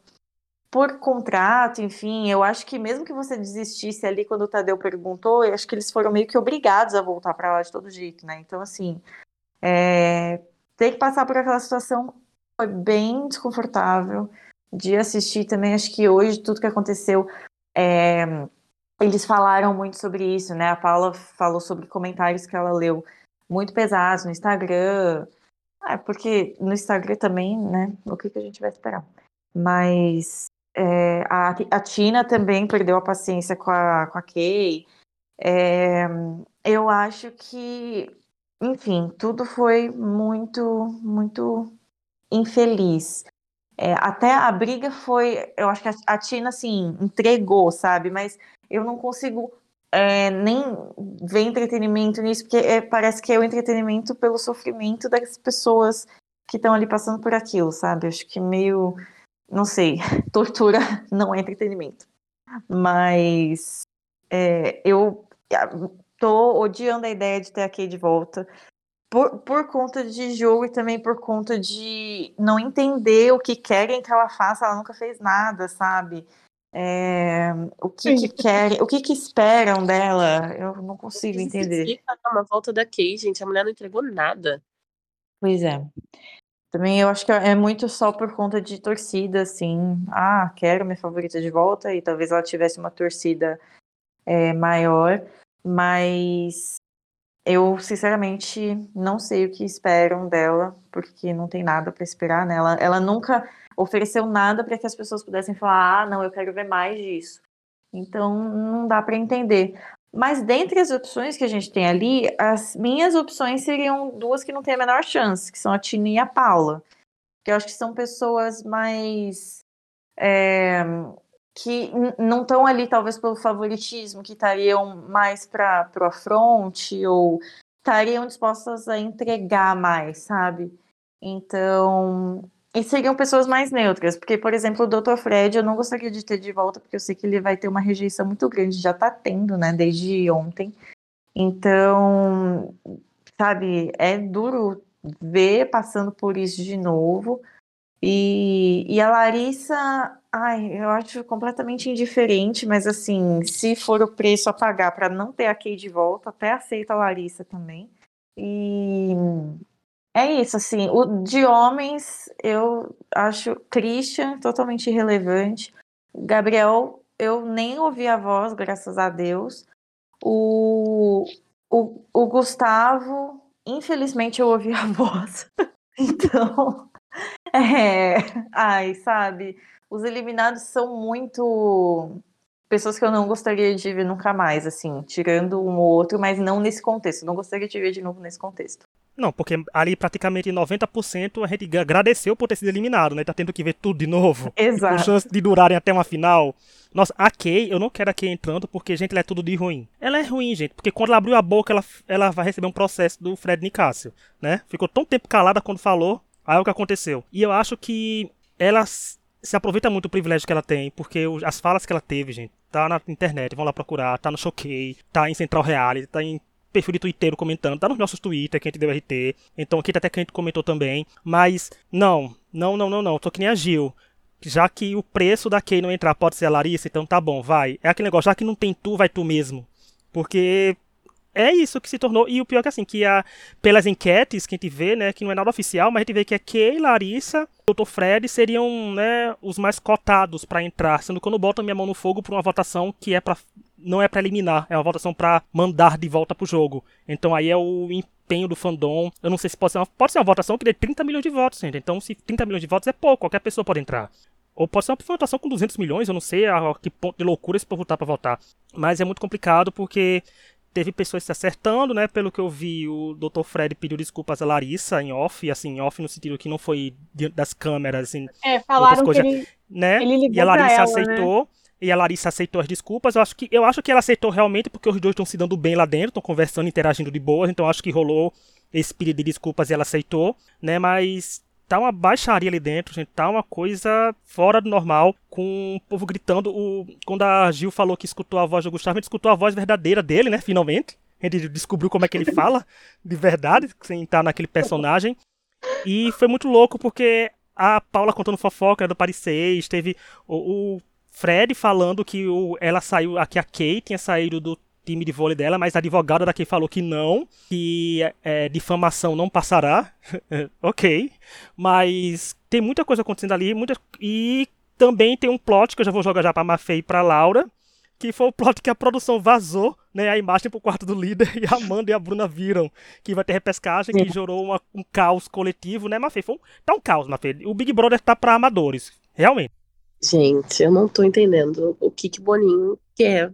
por contrato, enfim, eu acho que mesmo que você desistisse ali quando o Tadeu perguntou, eu acho que eles foram meio que obrigados a voltar para lá de todo jeito, né? Então, assim, é, ter que passar por aquela situação foi bem desconfortável de assistir também. Acho que hoje tudo que aconteceu, é, eles falaram muito sobre isso, né? A Paula falou sobre comentários que ela leu muito pesados no Instagram. Ah, porque no Instagram também, né? O que, que a gente vai esperar? Mas é, a, a Tina também perdeu a paciência com a, com a Kay. É, eu acho que, enfim, tudo foi muito, muito infeliz. É, até a briga foi, eu acho que a, a, Tina, assim, entregou, sabe? Mas eu não consigo é, nem ver entretenimento nisso, porque é, parece que é o entretenimento pelo sofrimento das pessoas que estão ali passando por aquilo, sabe? Acho que meio não sei, tortura não é entretenimento. Mas é, eu tô odiando a ideia de ter a Kay de volta. Por, por conta de jogo e também por conta de não entender o que querem que ela faça, ela nunca fez nada, sabe? É, o que, que, querem, o que, que esperam dela, eu não consigo entender. Uma volta da Kay, gente, a mulher não entregou nada. Pois é. Também eu acho que é muito só por conta de torcida, assim. Ah, quero minha favorita de volta, e talvez ela tivesse uma torcida é, maior, mas eu sinceramente não sei o que esperam dela, porque não tem nada para esperar nela. Ela nunca ofereceu nada para que as pessoas pudessem falar: ah, não, eu quero ver mais disso. Então não dá para entender. Mas dentre as opções que a gente tem ali, as minhas opções seriam duas que não têm a menor chance, que são a Tina e a Paula. Que eu acho que são pessoas mais. É, que não estão ali, talvez, pelo favoritismo, que estariam mais para o afronte, ou estariam dispostas a entregar mais, sabe? Então, e seriam pessoas mais neutras, porque, por exemplo, o Dr. Fred eu não gostaria de ter de volta, porque eu sei que ele vai ter uma rejeição muito grande, já tá tendo, né, desde ontem. Então, sabe, é duro ver passando por isso de novo. E, e a Larissa, ai, eu acho completamente indiferente, mas assim, se for o preço a pagar para não ter a Kay de volta, até aceito a Larissa também. E é isso, assim, o de homens eu acho Christian totalmente irrelevante. Gabriel, eu nem ouvi a voz, graças a Deus. O, o, o Gustavo, infelizmente eu ouvi a voz. então, é, ai, sabe, os eliminados são muito pessoas que eu não gostaria de ver nunca mais, assim, tirando um ou outro, mas não nesse contexto. Não gostaria de ver de novo nesse contexto. Não, porque ali praticamente 90% a gente agradeceu por ter sido eliminado, né? Tá tendo que ver tudo de novo. Exato. Com chance de durarem até uma final. Nossa, a Kay, eu não quero a Kay entrando porque, gente, ela é tudo de ruim. Ela é ruim, gente, porque quando ela abriu a boca, ela, ela vai receber um processo do Fred Nicásio, né? Ficou tão tempo calada quando falou, aí é o que aconteceu. E eu acho que ela se aproveita muito do privilégio que ela tem, porque as falas que ela teve, gente, tá na internet, vão lá procurar, tá no Showcase, tá em Central Reality, tá em perfil de Twitter comentando, tá nos nossos Twitter a gente deu RT. Então aqui tá até que a gente comentou também. Mas não, não, não, não, não. Tô que nem a Gil. Já que o preço da Kay não entrar pode ser a Larissa, então tá bom, vai. É aquele negócio, já que não tem tu, vai tu mesmo. Porque é isso que se tornou. E o pior é que assim, que a, pelas enquetes que a gente vê, né, que não é nada oficial, mas a gente vê que a Kay, Larissa Dr. Fred seriam, né, os mais cotados para entrar, sendo que eu não boto minha mão no fogo por uma votação que é para não é para eliminar, é uma votação para mandar de volta pro jogo. Então aí é o empenho do fandom. Eu não sei se pode ser uma, pode ser uma votação que dê 30 milhões de votos, gente. Então se 30 milhões de votos é pouco, qualquer pessoa pode entrar. Ou pode ser uma votação com 200 milhões, eu não sei a que ponto de loucura esse povo tá pra votar. Mas é muito complicado porque teve pessoas se acertando, né? Pelo que eu vi, o Dr. Fred pediu desculpas a Larissa em off, assim, off no sentido que não foi das câmeras, assim. É, falaram coisas, que ele, né? ele E a Larissa ela, aceitou. Né? E a Larissa aceitou as desculpas. Eu acho que, eu acho que ela aceitou realmente porque os dois estão se dando bem lá dentro, estão conversando, interagindo de boas. Então acho que rolou esse pedido de desculpas e ela aceitou, né? Mas tá uma baixaria ali dentro, gente. Tá uma coisa fora do normal, com o povo gritando. O... Quando a Gil falou que escutou a voz do Gustavo, a gente escutou a voz verdadeira dele, né? Finalmente. A gente descobriu como é que ele fala de verdade, sem estar naquele personagem. E foi muito louco porque a Paula contando fofoca do Paris 6, teve o, o Fred falando que o, ela saiu, que a Kay tinha saído do time de vôlei dela, mas a advogada daqui falou que não, que é, difamação não passará. ok. Mas tem muita coisa acontecendo ali, muita... e também tem um plot que eu já vou jogar já pra Mafei e pra Laura, que foi o plot que a produção vazou, né, a imagem pro quarto do líder e a Amanda e a Bruna viram que vai ter repescagem, que gerou uma, um caos coletivo, né, Mafei? Foi um, tá um caos, Mafei. O Big Brother tá pra amadores, realmente. Gente, eu não tô entendendo o que que Boninho quer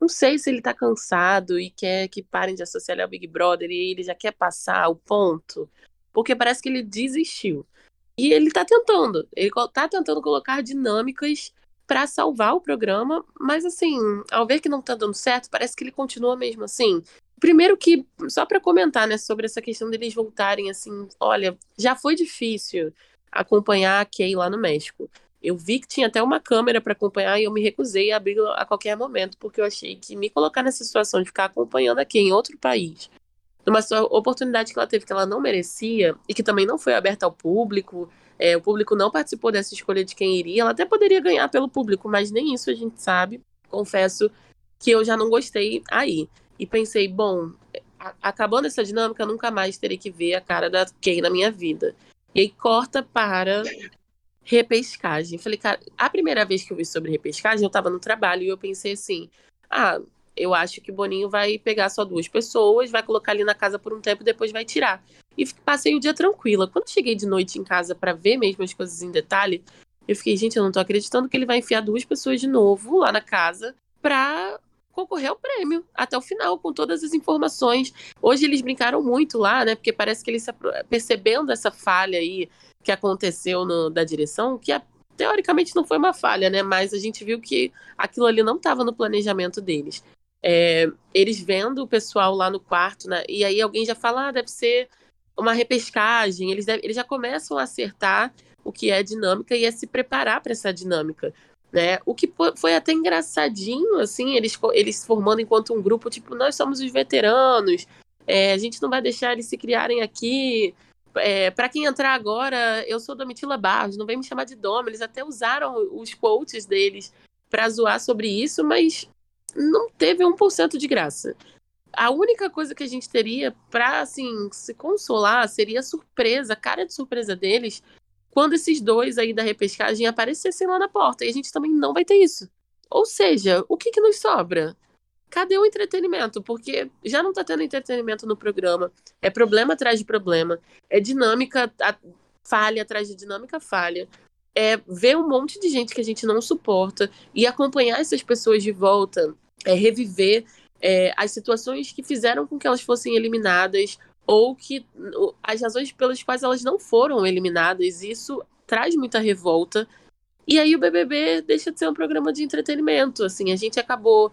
não sei se ele tá cansado e quer que parem de associar ele ao Big Brother e ele já quer passar o ponto, porque parece que ele desistiu. E ele tá tentando, ele tá tentando colocar dinâmicas para salvar o programa, mas assim, ao ver que não tá dando certo, parece que ele continua mesmo assim. Primeiro que, só para comentar, né, sobre essa questão deles voltarem assim, olha, já foi difícil acompanhar a Kay lá no México. Eu vi que tinha até uma câmera para acompanhar e eu me recusei a abrir a qualquer momento, porque eu achei que me colocar nessa situação de ficar acompanhando aqui em outro país, numa oportunidade que ela teve que ela não merecia e que também não foi aberta ao público, é, o público não participou dessa escolha de quem iria, ela até poderia ganhar pelo público, mas nem isso a gente sabe. Confesso que eu já não gostei aí. E pensei, bom, acabando essa dinâmica, nunca mais terei que ver a cara da Kay na minha vida. E aí corta para repescagem. Falei, cara, a primeira vez que eu vi sobre repescagem, eu tava no trabalho e eu pensei assim: ah, eu acho que o Boninho vai pegar só duas pessoas, vai colocar ali na casa por um tempo e depois vai tirar. E passei o dia tranquila. Quando cheguei de noite em casa para ver mesmo as coisas em detalhe, eu fiquei, gente, eu não tô acreditando que ele vai enfiar duas pessoas de novo lá na casa pra concorrer ao prêmio até o final, com todas as informações. Hoje eles brincaram muito lá, né? Porque parece que eles percebendo essa falha aí que aconteceu no, da direção, que a, teoricamente não foi uma falha, né? Mas a gente viu que aquilo ali não estava no planejamento deles. É, eles vendo o pessoal lá no quarto, né? E aí alguém já fala, ah, deve ser uma repescagem. Eles, deve, eles já começam a acertar o que é dinâmica e a se preparar para essa dinâmica. Né? O que foi até engraçadinho, assim, eles, eles formando enquanto um grupo, tipo, nós somos os veteranos, é, a gente não vai deixar eles se criarem aqui, é, para quem entrar agora, eu sou Domitila Barros, não vem me chamar de Dom. Eles até usaram os quotes deles para zoar sobre isso, mas não teve 1% de graça. A única coisa que a gente teria para assim, se consolar seria a surpresa, a cara de surpresa deles, quando esses dois aí da repescagem aparecessem lá na porta. E a gente também não vai ter isso. Ou seja, o que, que nos sobra? cadê o entretenimento? Porque já não tá tendo entretenimento no programa. É problema atrás de problema. É dinâmica, falha atrás de dinâmica, falha. É ver um monte de gente que a gente não suporta e acompanhar essas pessoas de volta. É reviver é, as situações que fizeram com que elas fossem eliminadas ou que as razões pelas quais elas não foram eliminadas. Isso traz muita revolta. E aí o BBB deixa de ser um programa de entretenimento. Assim, a gente acabou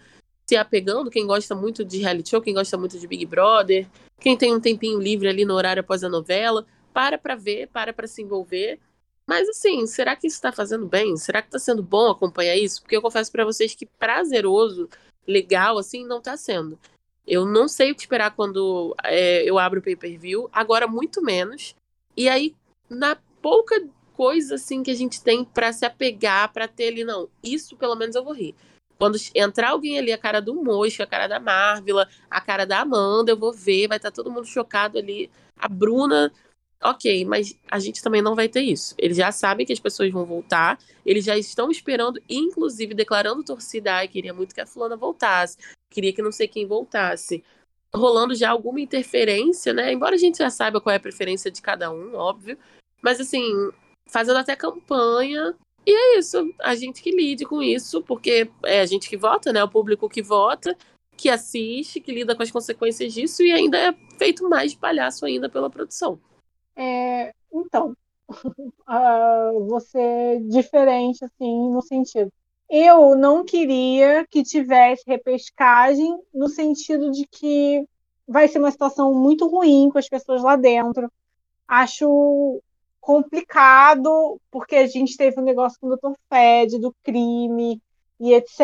se apegando, quem gosta muito de reality show, quem gosta muito de Big Brother, quem tem um tempinho livre ali no horário após a novela, para para ver, para para se envolver. Mas assim, será que isso está fazendo bem? Será que está sendo bom acompanhar isso? Porque eu confesso para vocês que prazeroso, legal, assim, não está sendo. Eu não sei o que esperar quando é, eu abro o pay-per-view, agora muito menos. E aí, na pouca coisa assim que a gente tem para se apegar, para ter ali, não, isso pelo menos eu vou rir. Quando entrar alguém ali, a cara do Mosca, a cara da Marvila, a cara da Amanda, eu vou ver, vai estar tá todo mundo chocado ali. A Bruna, ok, mas a gente também não vai ter isso. Eles já sabem que as pessoas vão voltar, eles já estão esperando, inclusive declarando torcida, ai, queria muito que a fulana voltasse, queria que não sei quem voltasse. Rolando já alguma interferência, né? Embora a gente já saiba qual é a preferência de cada um, óbvio. Mas assim, fazendo até campanha E é isso, a gente que lide com isso, porque é a gente que vota, né? O público que vota, que assiste, que lida com as consequências disso e ainda é feito mais palhaço ainda pela produção. É, então, uh, você é diferente, assim, no sentido. Eu não queria que tivesse repescagem no sentido de que vai ser uma situação muito ruim com as pessoas lá dentro. Acho complicado, porque a gente teve um negócio com o Dr. Fed, do crime e etc.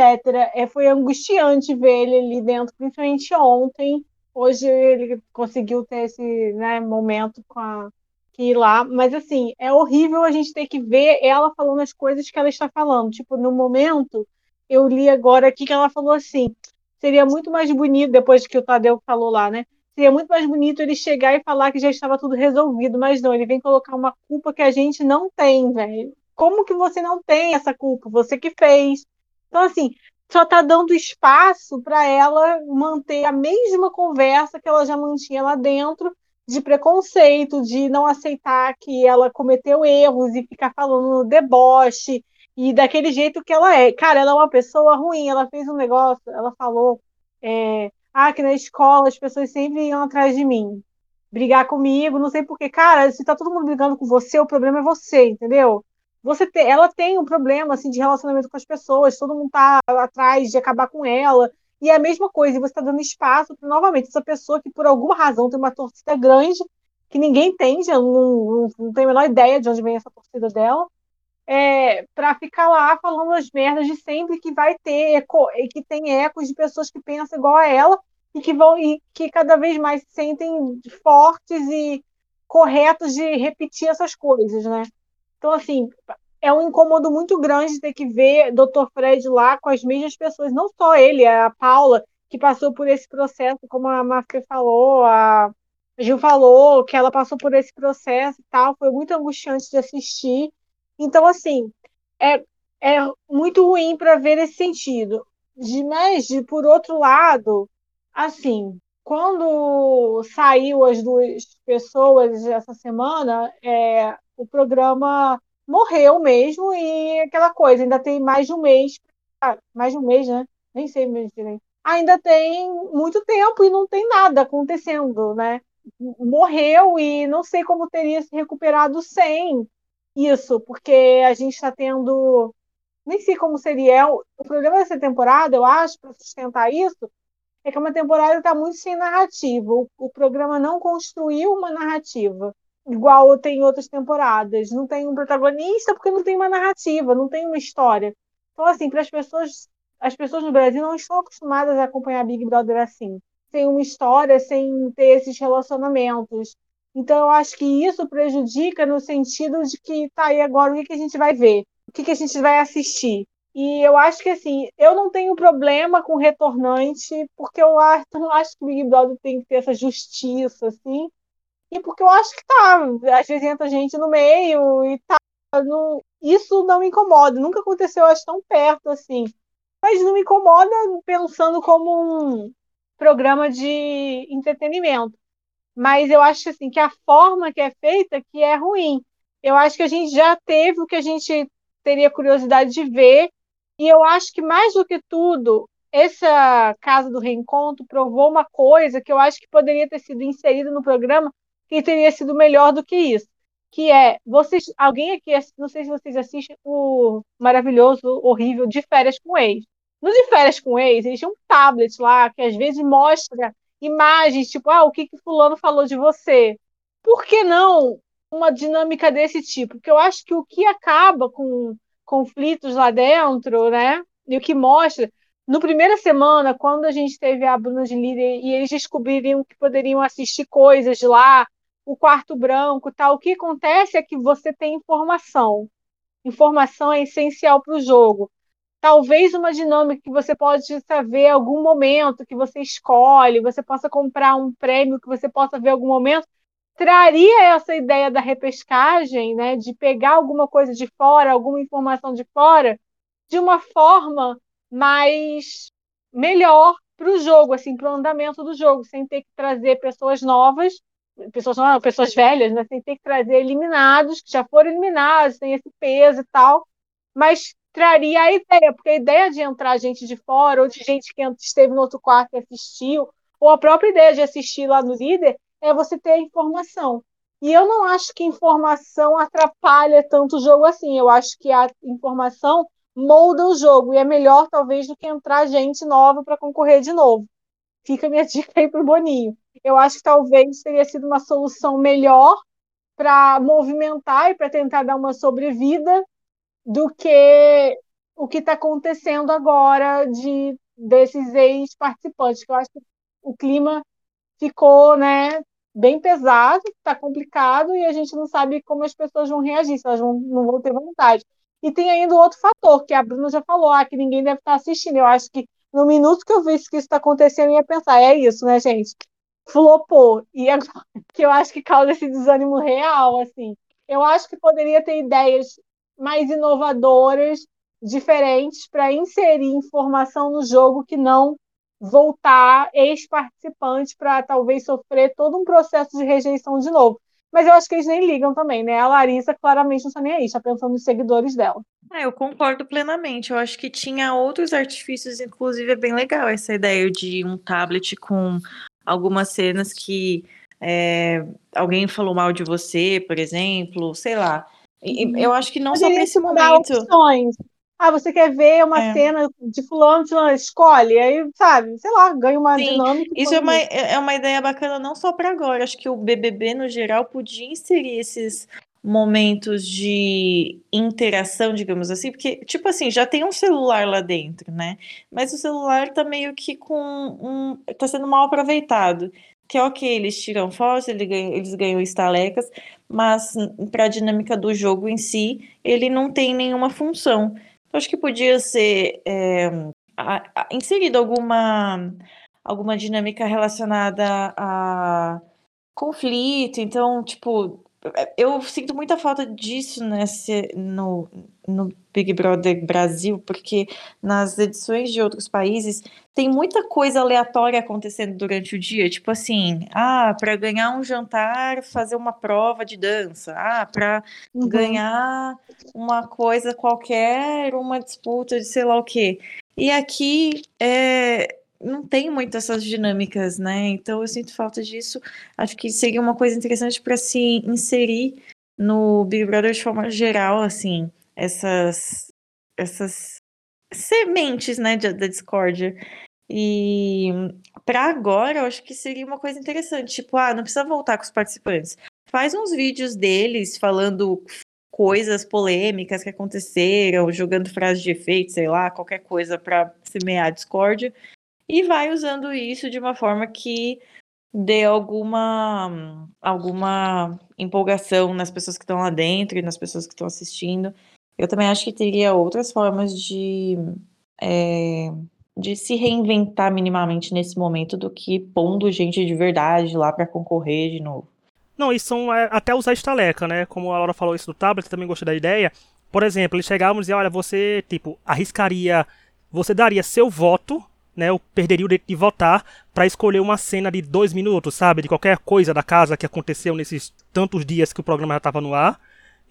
É, foi angustiante ver ele ali dentro, principalmente ontem. Hoje ele conseguiu ter esse né, momento com a que ir lá, mas assim, é horrível a gente ter que ver ela falando as coisas que ela está falando. Tipo, no momento, eu li agora aqui que ela falou assim: seria muito mais bonito, depois que o Tadeu falou lá, né? Seria muito mais bonito ele chegar e falar que já estava tudo resolvido, mas não, ele vem colocar uma culpa que a gente não tem, velho. Como que você não tem essa culpa? Você que fez. Então, assim, só tá dando espaço para ela manter a mesma conversa que ela já mantinha lá dentro, de preconceito, de não aceitar que ela cometeu erros e ficar falando deboche e daquele jeito que ela é. Cara, ela é uma pessoa ruim, ela fez um negócio, ela falou. É, ah, que na escola as pessoas sempre iam atrás de mim, brigar comigo, não sei porquê. Cara, se tá todo mundo brigando com você, o problema é você, entendeu? Você te, ela tem um problema assim de relacionamento com as pessoas, todo mundo tá atrás de acabar com ela. E é a mesma coisa, você está dando espaço novamente essa pessoa que por alguma razão tem uma torcida grande, que ninguém entende, não, não, não tem a menor ideia de onde vem essa torcida dela, é, para ficar lá falando as merdas de sempre que vai ter eco, que tem ecos de pessoas que pensam igual a ela e que vão e que cada vez mais se sentem fortes e corretos de repetir essas coisas, né? Então assim é um incômodo muito grande ter que ver Dr. Fred lá com as mesmas pessoas, não só ele, a Paula que passou por esse processo, como a Mafia falou, a Gil falou que ela passou por esse processo e tal, foi muito angustiante de assistir então, assim, é, é muito ruim para ver esse sentido. De, mas, de, por outro lado, assim, quando saiu as duas pessoas essa semana, é, o programa morreu mesmo e aquela coisa, ainda tem mais de um mês, mais de um mês, né? Nem sei mesmo direito. Ainda tem muito tempo e não tem nada acontecendo, né? Morreu e não sei como teria se recuperado sem isso, porque a gente está tendo. Nem sei como seria. O problema dessa temporada, eu acho, para sustentar isso, é que é uma temporada está muito sem narrativa. O, o, programa não construiu uma narrativa, igual tem outras temporadas. Não tem um protagonista porque não tem uma narrativa, não tem uma história. Então, assim, para as pessoas. As pessoas no Brasil não estão acostumadas a acompanhar Big Brother assim, sem uma história, sem ter esses relacionamentos. Então, eu acho que isso prejudica no sentido de que, tá aí agora, o que, que a gente vai ver? O que, que a gente vai assistir? E eu acho que, assim, eu não tenho problema com retornante, porque eu acho, não acho que o Big Brother tem que ter essa justiça, assim, e porque eu acho que tá, às vezes entra gente no meio e tá. No... Isso não me incomoda, nunca aconteceu, acho, tão perto assim. Mas não me incomoda pensando como um programa de entretenimento mas eu acho assim que a forma que é feita que é ruim. Eu acho que a gente já teve o que a gente teria curiosidade de ver, e eu acho que mais do que tudo, essa casa do reencontro provou uma coisa que eu acho que poderia ter sido inserida no programa que teria sido melhor do que isso, que é vocês, alguém aqui, não sei se vocês assistem o maravilhoso, horrível de férias com ex. No de férias com ex, eles tinham um tablet lá que às vezes mostra imagens, tipo, ah, o que, que fulano falou de você. Por que não uma dinâmica desse tipo? Porque eu acho que o que acaba com conflitos lá dentro, né? E o que mostra, no primeira semana, quando a gente teve a Bruna de líder e eles descobriram que poderiam assistir coisas lá, o quarto branco, tal, o que acontece é que você tem informação. Informação é essencial para o jogo talvez uma dinâmica que você pode saber algum momento que você escolhe, você possa comprar um prêmio que você possa ver algum momento, traria essa ideia da repescagem, né, de pegar alguma coisa de fora, alguma informação de fora, de uma forma mais melhor para o jogo, assim, para o andamento do jogo, sem ter que trazer pessoas novas, pessoas não, pessoas velhas, né, sem ter que trazer eliminados que já foram eliminados, tem esse peso e tal mas traria a ideia, porque a ideia de entrar gente de fora, ou de gente que esteve no outro quarto e assistiu, ou a própria ideia de assistir lá no líder, é você ter a informação. E eu não acho que informação atrapalha tanto o jogo assim. Eu acho que a informação molda o jogo e é melhor, talvez, do que entrar gente nova para concorrer de novo. Fica minha dica aí para o Boninho. Eu acho que talvez teria sido uma solução melhor para movimentar e para tentar dar uma sobrevida do que o que está acontecendo agora de desses ex-participantes, eu acho que o clima ficou né, bem pesado, está complicado e a gente não sabe como as pessoas vão reagir, se elas vão, não vão ter vontade. E tem ainda outro fator, que a Bruna já falou, ah, que ninguém deve estar assistindo. Eu acho que no minuto que eu vi que isso está acontecendo, eu ia pensar, é isso, né, gente? Flopou. E agora, que eu acho que causa esse desânimo real, assim. Eu acho que poderia ter ideias mais inovadoras, diferentes, para inserir informação no jogo que não voltar ex-participante para talvez sofrer todo um processo de rejeição de novo. Mas eu acho que eles nem ligam também, né? A Larissa claramente não está nem aí, está pensando nos seguidores dela. É, eu concordo plenamente. Eu acho que tinha outros artifícios, inclusive é bem legal essa ideia de um tablet com algumas cenas que é, alguém falou mal de você, por exemplo, sei lá. Uhum. Eu acho que não Poderia só para esse momento. Opções. Ah, você quer ver uma é. cena de fulano, de fulano, escolhe, aí, sabe, sei lá, ganha uma Sim, dinâmica. Isso é uma, é uma ideia bacana não só para agora, acho que o BBB, no geral, podia inserir esses momentos de interação, digamos assim, porque, tipo assim, já tem um celular lá dentro, né? Mas o celular tá meio que com um. tá sendo mal aproveitado. Que é ok, eles tiram fotos, eles ganham, eles ganham estalecas, mas para a dinâmica do jogo em si, ele não tem nenhuma função acho que podia ser é, a, a, inserido alguma, alguma dinâmica relacionada a conflito. Então, tipo, eu sinto muita falta disso nesse, no, no Big Brother Brasil, porque nas edições de outros países tem muita coisa aleatória acontecendo durante o dia, tipo assim, ah, para ganhar um jantar, fazer uma prova de dança, ah, para uhum. ganhar uma coisa qualquer, uma disputa de sei lá o quê. E aqui é, não tem muito essas dinâmicas, né? Então eu sinto falta disso. Acho que seria uma coisa interessante para se inserir no Big Brother de forma geral, assim, essas essas sementes, né, da discórdia. E para agora, eu acho que seria uma coisa interessante, tipo, ah, não precisa voltar com os participantes. Faz uns vídeos deles falando coisas polêmicas que aconteceram, jogando frases de efeito, sei lá, qualquer coisa para semear a discórdia e vai usando isso de uma forma que dê alguma alguma empolgação nas pessoas que estão lá dentro e nas pessoas que estão assistindo. Eu também acho que teria outras formas de é, de se reinventar minimamente nesse momento do que pondo gente de verdade lá para concorrer de novo. Não, e são é, até usar estaleca, né? Como a Laura falou isso do tablet, também gostei da ideia. Por exemplo, eles chegavam e diziam, olha, você, tipo, arriscaria, você daria seu voto né, eu perderia o direito de votar para escolher uma cena de dois minutos, sabe? De qualquer coisa da casa que aconteceu nesses tantos dias que o programa já estava no ar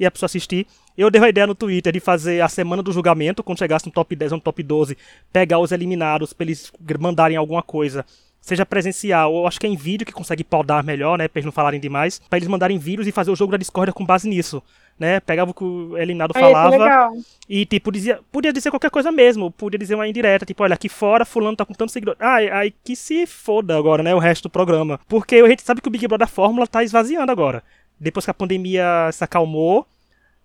e a pessoa assistir. Eu dei a ideia no Twitter de fazer a semana do julgamento, quando chegasse no top 10 ou no top 12, pegar os eliminados para eles mandarem alguma coisa seja presencial ou acho que é em vídeo que consegue podar melhor, né, pra eles não falarem demais, para eles mandarem vídeos e fazer o jogo da discórdia com base nisso, né, pegava o que o eliminado falava e, tipo, dizia, podia dizer qualquer coisa mesmo, podia dizer uma indireta, tipo, olha, aqui fora fulano tá com tantos seguidores, ah, aí que se foda agora, né, o resto do programa, porque a gente sabe que o Big Brother Fórmula tá esvaziando agora, depois que a pandemia se acalmou,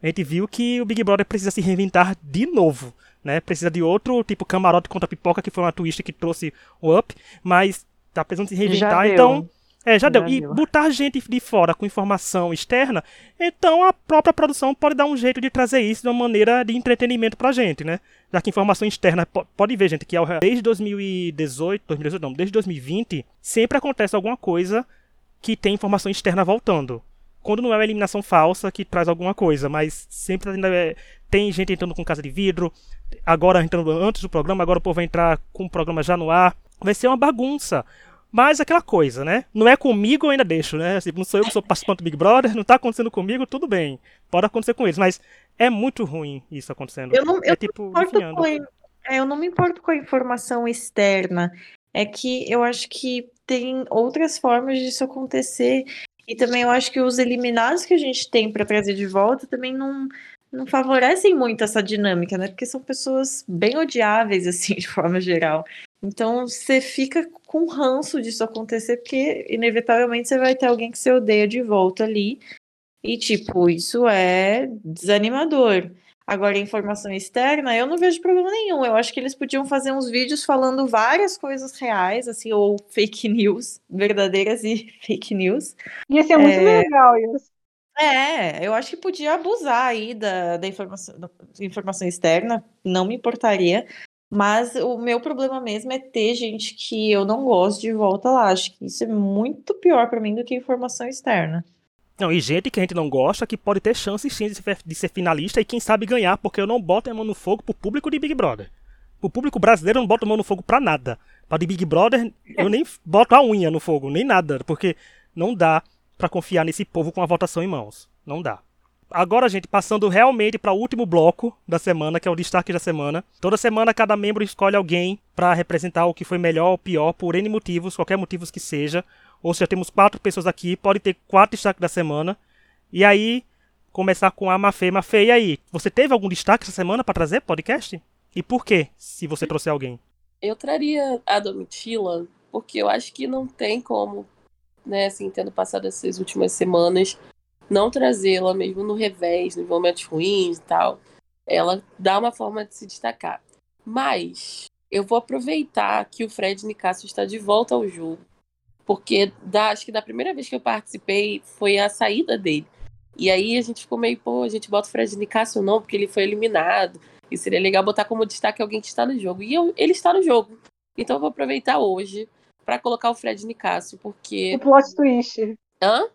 a gente viu que o Big Brother precisa se reinventar de novo, né? Precisa de outro tipo camarote contra pipoca, que foi uma twist que trouxe o up, mas tá precisando se reinventar, então. É, já, já deu. E botar gente de fora com informação externa, então a própria produção pode dar um jeito de trazer isso de uma maneira de entretenimento pra gente, né? Já que informação externa, pode ver, gente, que desde 2018, 2018 não, desde 2020, sempre acontece alguma coisa que tem informação externa voltando. Quando não é uma eliminação falsa que traz alguma coisa, mas sempre ainda é, tem gente entrando com casa de vidro, agora entrando antes do programa, agora o povo vai entrar com o programa já no ar. Vai ser uma bagunça. Mas aquela coisa, né? Não é comigo, eu ainda deixo, né? Assim, não sou eu que sou participante do Big Brother, não tá acontecendo comigo, tudo bem. Pode acontecer com eles, mas é muito ruim isso acontecendo. Eu não, é eu tipo, não enfiando. com, é, eu não me importo com a informação externa. É que eu acho que tem outras formas disso acontecer. E também eu acho que os eliminados que a gente tem para trazer de volta também não, não favorecem muito essa dinâmica, né? Porque são pessoas bem odiáveis, assim, de forma geral. Então você fica com ranço disso acontecer, porque inevitavelmente você vai ter alguém que você odeia de volta ali. E, tipo, isso é desanimador. Agora, informação externa, eu não vejo problema nenhum. Eu acho que eles podiam fazer uns vídeos falando várias coisas reais, assim, ou fake news, verdadeiras e fake news. Ia ser muito É. legal isso. É, eu acho que podia abusar aí da, da informação, da informação externa, não me importaria. Mas o meu problema mesmo é ter gente que eu não gosto de volta lá. Acho que isso é muito pior pra mim do que informação externa. Não, e gente que a gente não gosta que pode ter chances sim de ser, de ser finalista e quem sabe ganhar, porque eu não boto a mão no fogo pro público de Big Brother. Pro público brasileiro não boto a mão no fogo pra nada. Pra de Big Brother eu nem boto a unha no fogo, nem nada, porque não dá pra confiar nesse povo com a votação em mãos. Não dá. Agora, gente, passando realmente para o último bloco da semana, que é o destaque da semana. Toda semana cada membro escolhe alguém para representar o que foi melhor ou pior por N motivos, qualquer motivos que seja. Ou se já temos quatro pessoas aqui, pode ter quatro destaques da semana. E aí, começar com a Mafê. Mafê, e aí? Você teve algum destaque essa semana para trazer podcast? E por quê, se você trouxe alguém? Eu traria a Domitila, porque eu acho que não tem como, né, assim, tendo passado essas últimas semanas, não trazê-la, mesmo no revés, nos momentos ruins e tal. Ela dá uma forma de se destacar. Mas eu vou aproveitar que o Fred Nicasso está de volta ao jogo, porque da, acho que da primeira vez que eu participei foi a saída dele. E aí a gente ficou meio, pô, a gente bota o Fred Nicasso não, porque ele foi eliminado. E seria legal botar como destaque alguém que está no jogo. E eu, ele está no jogo. Então eu vou aproveitar hoje para colocar o Fred Nicasso, porque. O plot twist. Hã?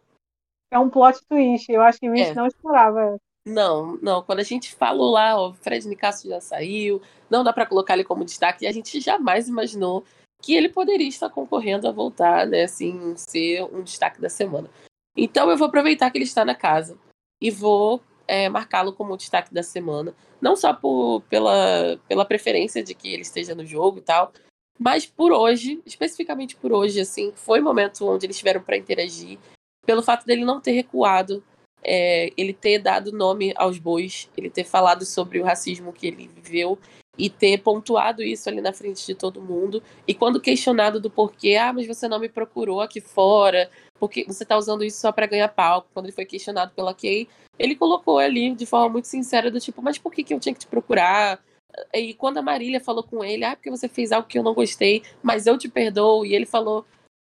É um plot twist. Eu acho que o Rich É. não esperava. Não, não. Quando a gente falou lá, ó, o Fred Nicasso já saiu, não dá para colocar ele como destaque, e a gente jamais imaginou que ele poderia estar concorrendo a voltar, né, assim, ser um destaque da semana. Então eu vou aproveitar que ele está na casa e vou é, marcá-lo como destaque da semana, não só por, pela, pela preferência de que ele esteja no jogo e tal, mas por hoje, especificamente por hoje, assim, foi o momento onde eles tiveram para interagir, pelo fato dele não ter recuado é, ele ter dado nome aos bois, ele ter falado sobre o racismo que ele viveu e ter pontuado isso ali na frente de todo mundo. E quando questionado do porquê, ah, mas você não me procurou aqui fora, porque você tá usando isso só para ganhar palco. Quando ele foi questionado pela Kay, ele colocou ali de forma muito sincera do tipo, mas por que, que eu tinha que te procurar? E quando a Marília falou com ele, ah, porque você fez algo que eu não gostei, mas eu te perdoo, e ele falou,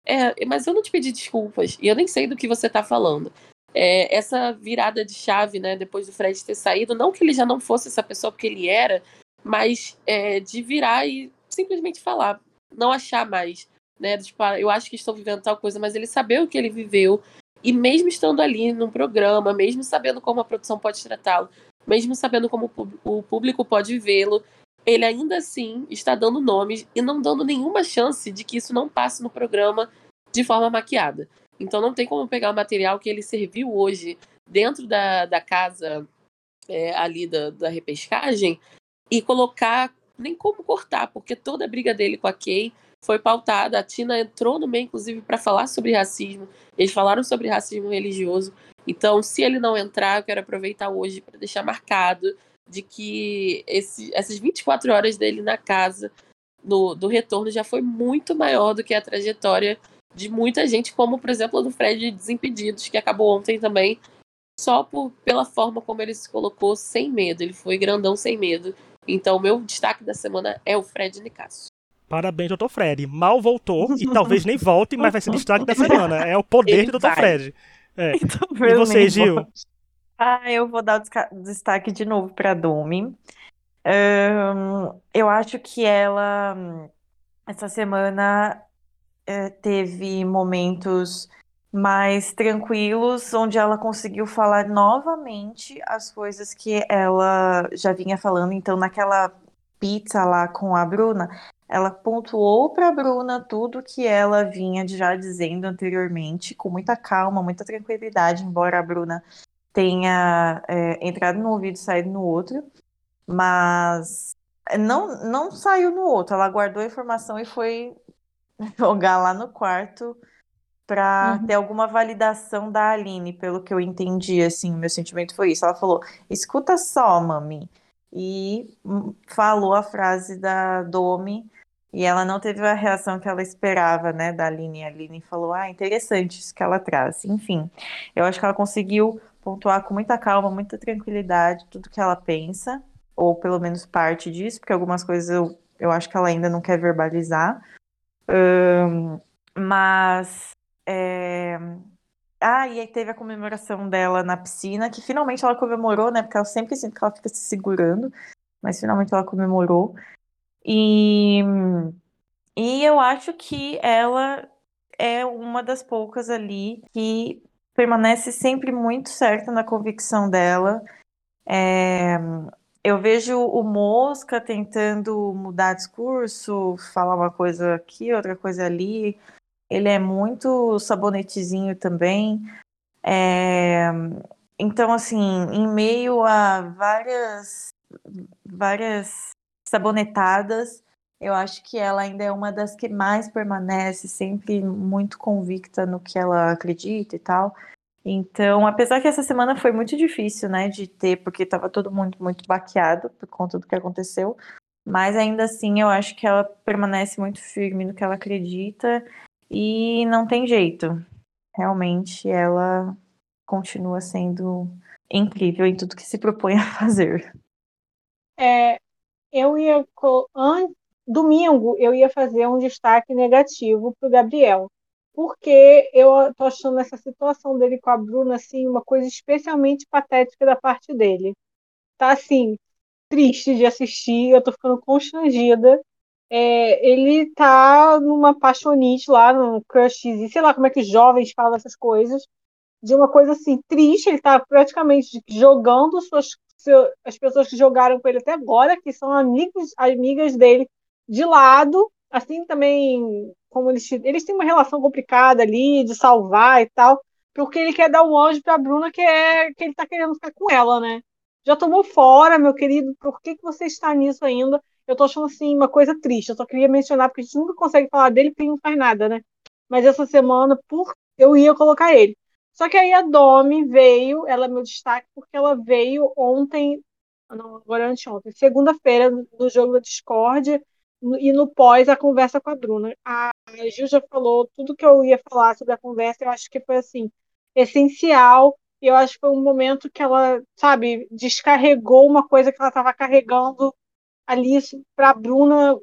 é, mas eu não te pedi desculpas, e eu nem sei do que você tá falando é, essa virada de chave, né, depois do Fred ter saído, não que ele já não fosse essa pessoa porque ele era, mas é, de virar e simplesmente falar, não achar mais, né, tipo, eu acho que estou vivendo tal coisa, mas ele saber o que ele viveu e mesmo estando ali num programa, mesmo sabendo como a produção pode tratá-lo, mesmo sabendo como o público pode vê-lo, ele ainda assim está dando nomes e não dando nenhuma chance de que isso não passe no programa de forma maquiada. Então não tem como pegar o material que ele serviu hoje dentro da, da casa é, ali da, da repescagem e colocar, nem como cortar, porque toda a briga dele com a Kay foi pautada. A Tina entrou no meio, inclusive, para falar sobre racismo. Eles falaram sobre racismo religioso. Então, se ele não entrar, eu quero aproveitar hoje para deixar marcado de que esse, essas 24 horas dele na casa no, do retorno já foi muito maior do que a trajetória de muita gente, como por exemplo a do Fred Desimpedidos, que acabou ontem também, só por, pela forma como ele se colocou sem medo. Ele foi grandão sem medo. Então, o meu destaque da semana é o Fred Nicasso. Parabéns, Dr. Fred. Mal voltou e talvez nem volte, mas vai ser destaque da semana. É o poder Ele do Dr. vai. Fred. É. E Talvez você, Gil? Ah, eu vou dar o destaque de novo para Domi. Ahn, eu acho que ela, essa semana, eh, teve momentos mais tranquilos, onde ela conseguiu falar novamente as coisas que ela já vinha falando. Então, naquela pizza lá com a Bruna, ela pontuou para a Bruna tudo que ela vinha já dizendo anteriormente, com muita calma, muita tranquilidade, embora a Bruna tenha é, entrado no ouvido e saído no outro, mas não, não saiu no outro, ela guardou a informação e foi jogar lá no quarto para uhum. ter alguma validação da Aline, pelo que eu entendi, assim, meu sentimento foi isso. Ela falou: "Escuta só, mami", e hum, falou a frase da Domi e ela não teve a reação que ela esperava, né, da Aline. A Aline falou: "Ah, interessante isso que ela traz". Enfim, eu acho que ela conseguiu pontuar com muita calma, muita tranquilidade tudo que ela pensa, ou pelo menos parte disso, porque algumas coisas eu, eu acho que ela ainda não quer verbalizar. Um, mas. É... Ah, e aí teve a comemoração dela na piscina, que finalmente ela comemorou, né? Porque ela sempre sinto que ela fica se segurando, mas finalmente ela comemorou. E, e eu acho que ela é uma das poucas ali que permanece sempre muito certa na convicção dela. É, eu vejo o Mosca tentando mudar discurso, falar uma coisa aqui, outra coisa ali. Ele é muito sabonetezinho também. É, então, assim, em meio a várias, várias sabonetadas, eu acho que ela ainda é uma das que mais permanece, sempre muito convicta no que ela acredita e tal. Então, apesar que essa semana foi muito difícil, né, de ter, porque estava todo mundo muito baqueado por conta do que aconteceu, mas ainda assim eu acho que ela permanece muito firme no que ela acredita e não tem jeito. Realmente ela continua sendo incrível em tudo que se propõe a fazer. É, eu ia domingo eu ia fazer um destaque negativo para o Gabriel, porque eu tô achando essa situação dele com a Bruna assim uma coisa especialmente patética da parte dele. Tá assim triste de assistir, eu tô ficando constrangida. É, ele tá numa paixonite lá, no crush, sei lá como é que os jovens falam essas coisas, de uma coisa assim triste, ele tá praticamente jogando suas as pessoas que jogaram com ele até agora, que são amigos, amigas dele, de lado, assim também como eles, eles têm uma relação complicada ali de salvar e tal, porque ele quer dar o anjo para Bruna que é que ele tá querendo ficar com ela, né? Já tomou fora, meu querido, por que, que você está nisso ainda? Eu tô achando assim uma coisa triste. Eu só queria mencionar porque a gente nunca consegue falar dele porque não faz nada, né? Mas essa semana, por eu ia colocar ele. Só que aí a Domi veio, ela é meu destaque, porque ela veio ontem, não, agora é anteontem, segunda-feira, no jogo da Discord, e no pós a conversa com a Bruna. A Gil já falou tudo que eu ia falar sobre a conversa, eu acho que foi assim, essencial. E eu acho que foi um momento que ela, sabe, descarregou uma coisa que ela estava carregando ali para a Bruna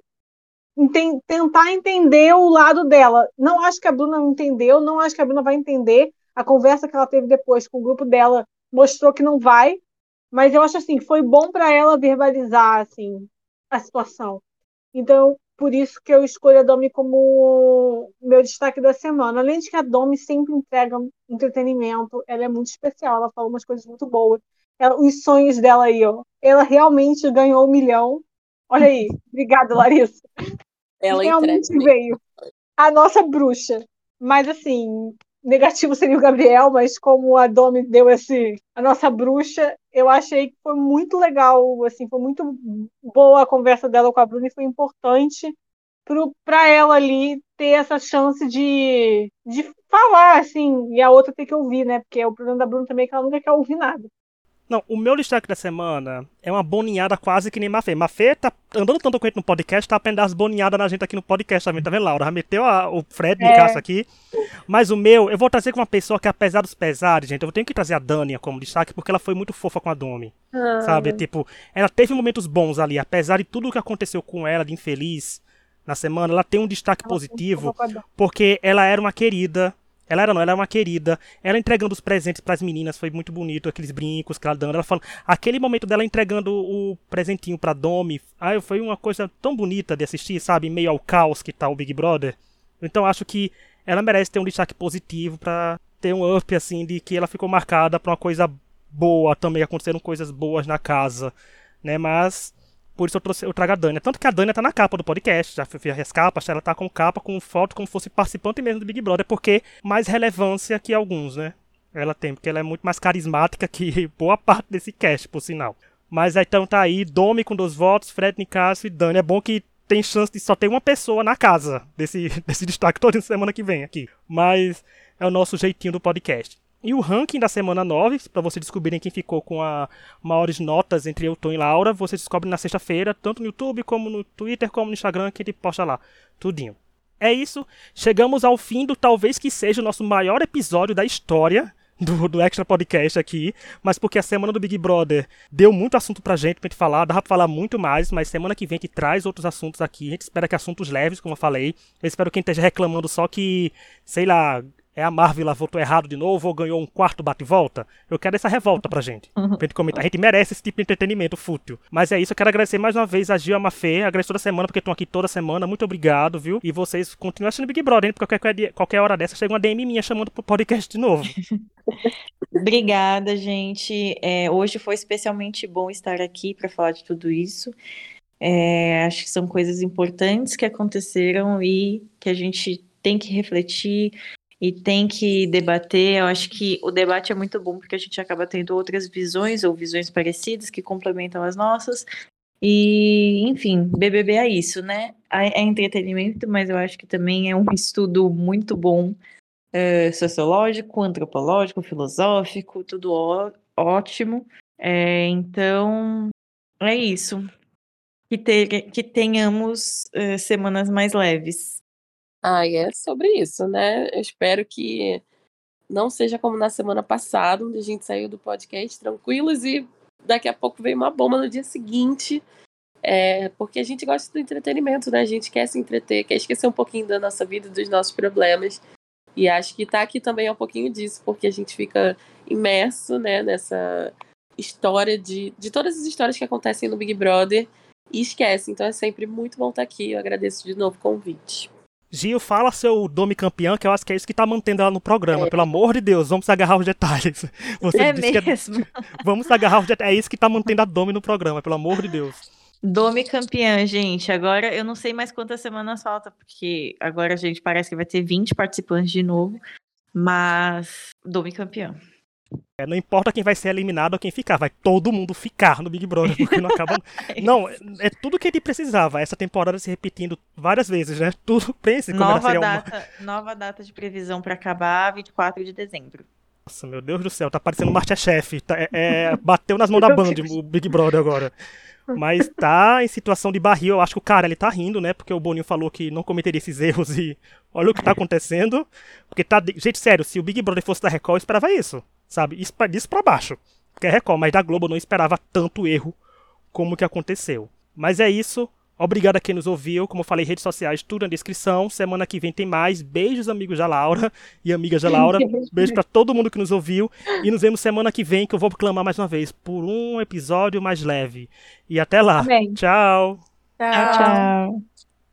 tentar entender o lado dela. Não acho que a Bruna entendeu, não acho que a Bruna vai entender, a conversa que ela teve depois com o grupo dela mostrou que não vai, mas eu acho assim, foi bom para ela verbalizar assim a situação. Então, por isso que eu escolho a Domi como meu destaque da semana. Além de que a Domi sempre entrega entretenimento, ela é muito especial, ela fala umas coisas muito boas. Ela, os sonhos dela aí, ó. Ela realmente ganhou um milhão. Olha aí. Obrigada, Larissa. Ela realmente veio. A nossa bruxa. Mas assim, negativo seria o Gabriel, mas como a Domi deu esse a nossa bruxa, eu achei que foi muito legal, assim, foi muito boa a conversa dela com a Bruna e foi importante para ela ali ter essa chance de, de falar, assim, e a outra ter que ouvir, né? Porque o problema da Bruna também é que ela nunca quer ouvir nada. Não, o meu destaque da semana é uma boninhada quase que nem Mafê. Mafê tá andando tanto com a gente no podcast, tá aprendendo as boninhadas na gente aqui no podcast também, tá vendo, Laura? Já meteu a, o Fred no é. caso aqui. Mas o meu, eu vou trazer com uma pessoa que, apesar dos pesares, gente, eu tenho que trazer a Dania como destaque, porque ela foi muito fofa com a Domi. Ah. Sabe? Tipo, ela teve momentos bons ali, apesar de tudo o que aconteceu com ela de infeliz na semana, ela tem um destaque ela positivo, porque ela era uma querida ela era não, ela era uma querida. Ela entregando os presentes para as meninas foi muito bonito, aqueles brincos que ela dando. Ela falando, aquele momento dela entregando o presentinho para Domi, ai, foi uma coisa tão bonita de assistir, sabe, meio ao caos que tá o Big Brother. Então acho que ela merece ter um destaque positivo para ter um up assim de que ela ficou marcada para uma coisa boa, também aconteceram coisas boas na casa, né? Mas Por isso eu, trouxe, eu trago a Dânia. Tanto que a Dânia tá na capa do podcast, já fiz as capas, ela tá com capa, com foto, como se fosse participante mesmo do Big Brother, porque mais relevância que alguns, né? Ela tem, porque ela é muito mais carismática que boa parte desse cast, por sinal. Mas então tá aí, Domi com dois votos, Fred Nicasso e Dani. É bom que tem chance de só ter uma pessoa na casa desse, desse destaque toda semana que vem aqui. Mas é o nosso jeitinho do podcast. E o ranking da semana 9, para vocês descobrirem quem ficou com as maiores notas entre eu, Tom e Laura, vocês descobrem na sexta-feira, tanto no YouTube, como no Twitter, como no Instagram, que ele posta lá. Tudinho. É isso. Chegamos ao fim do talvez que seja o nosso maior episódio da história do, do Extra Podcast aqui, mas porque a semana do Big Brother deu muito assunto pra gente, pra gente falar, dá pra falar muito mais, mas semana que vem a gente traz outros assuntos aqui, a gente espera que assuntos leves, como eu falei, eu espero que quem esteja reclamando só que, sei lá, é a Marvel votou errado de novo ou ganhou um quarto bate-volta? Eu quero essa revolta pra gente. Pra gente comentar. A gente merece esse tipo de entretenimento fútil. Mas é isso, eu quero agradecer mais uma vez a Gil e a Mafê. Agradeço toda semana, porque estão aqui toda semana. Muito obrigado, viu? E vocês continuem assistindo Big Brother, hein? Porque qualquer, qualquer hora dessa chega uma DM minha chamando pro podcast de novo. Obrigada, gente. É, hoje foi especialmente bom estar aqui para falar de tudo isso. É, acho que são coisas importantes que aconteceram e que a gente tem que refletir, e tem que debater. Eu acho que o debate é muito bom porque a gente acaba tendo outras visões ou visões parecidas que complementam as nossas. E, enfim, BBB é isso, né? É entretenimento, mas eu acho que também é um estudo muito bom é, sociológico, antropológico, filosófico, tudo ó, ótimo. É, então, é isso. Que, ter, que tenhamos é, semanas mais leves. Ah, é sobre isso, né? Eu espero que não seja como na semana passada, onde a gente saiu do podcast tranquilos e daqui a pouco veio uma bomba no dia seguinte. É, porque a gente gosta do entretenimento, né? A gente quer se entreter, quer esquecer um pouquinho da nossa vida e dos nossos problemas. E acho que tá aqui também é um pouquinho disso, porque a gente fica imerso, né, nessa história de, de todas as histórias que acontecem no Big Brother e esquece. Então é sempre muito bom estar aqui. Eu agradeço de novo o convite. Gil, fala seu Dome campeão, que eu acho que é isso que tá mantendo ela no programa. É. Pelo amor de Deus, vamos agarrar os detalhes. Você é mesmo. É... Vamos agarrar os detalhes. É isso que tá mantendo a Dome no programa, pelo amor de Deus. Dome campeã, gente. Agora eu não sei mais quantas semanas falta, porque agora, gente, parece que vai ter 20 participantes de novo. Mas Dome campeã. É, não importa quem vai ser eliminado ou quem ficar, vai todo mundo ficar no Big Brother, porque não acaba. é não, é tudo que ele precisava, essa temporada se repetindo várias vezes, né? Tudo, pense como nova data, uma... Nova data de previsão para acabar, 24 de dezembro. Nossa, meu Deus do céu, tá parecendo Masterchef. Tá, é, é, bateu nas mãos da Band o Big Brother agora. Mas tá em situação de barril. Eu acho que o cara ele tá rindo, né? Porque o Boninho falou que não cometeria esses erros e olha o que tá acontecendo. Porque tá. Gente, sério, se o Big Brother fosse da Record, eu esperava isso. Sabe? Isso pra, disso pra baixo. Porque é Record, mas da Globo eu não esperava tanto erro como que aconteceu. Mas é isso. Obrigado a quem nos ouviu. Como eu falei, redes sociais, tudo na descrição. Semana que vem tem mais. Beijos, amigos da Laura e amigas da Laura. Beijo para todo mundo que nos ouviu. E nos vemos semana que vem, que eu vou clamar mais uma vez por um episódio mais leve. E até lá. Amém. Tchau. Tchau, tchau.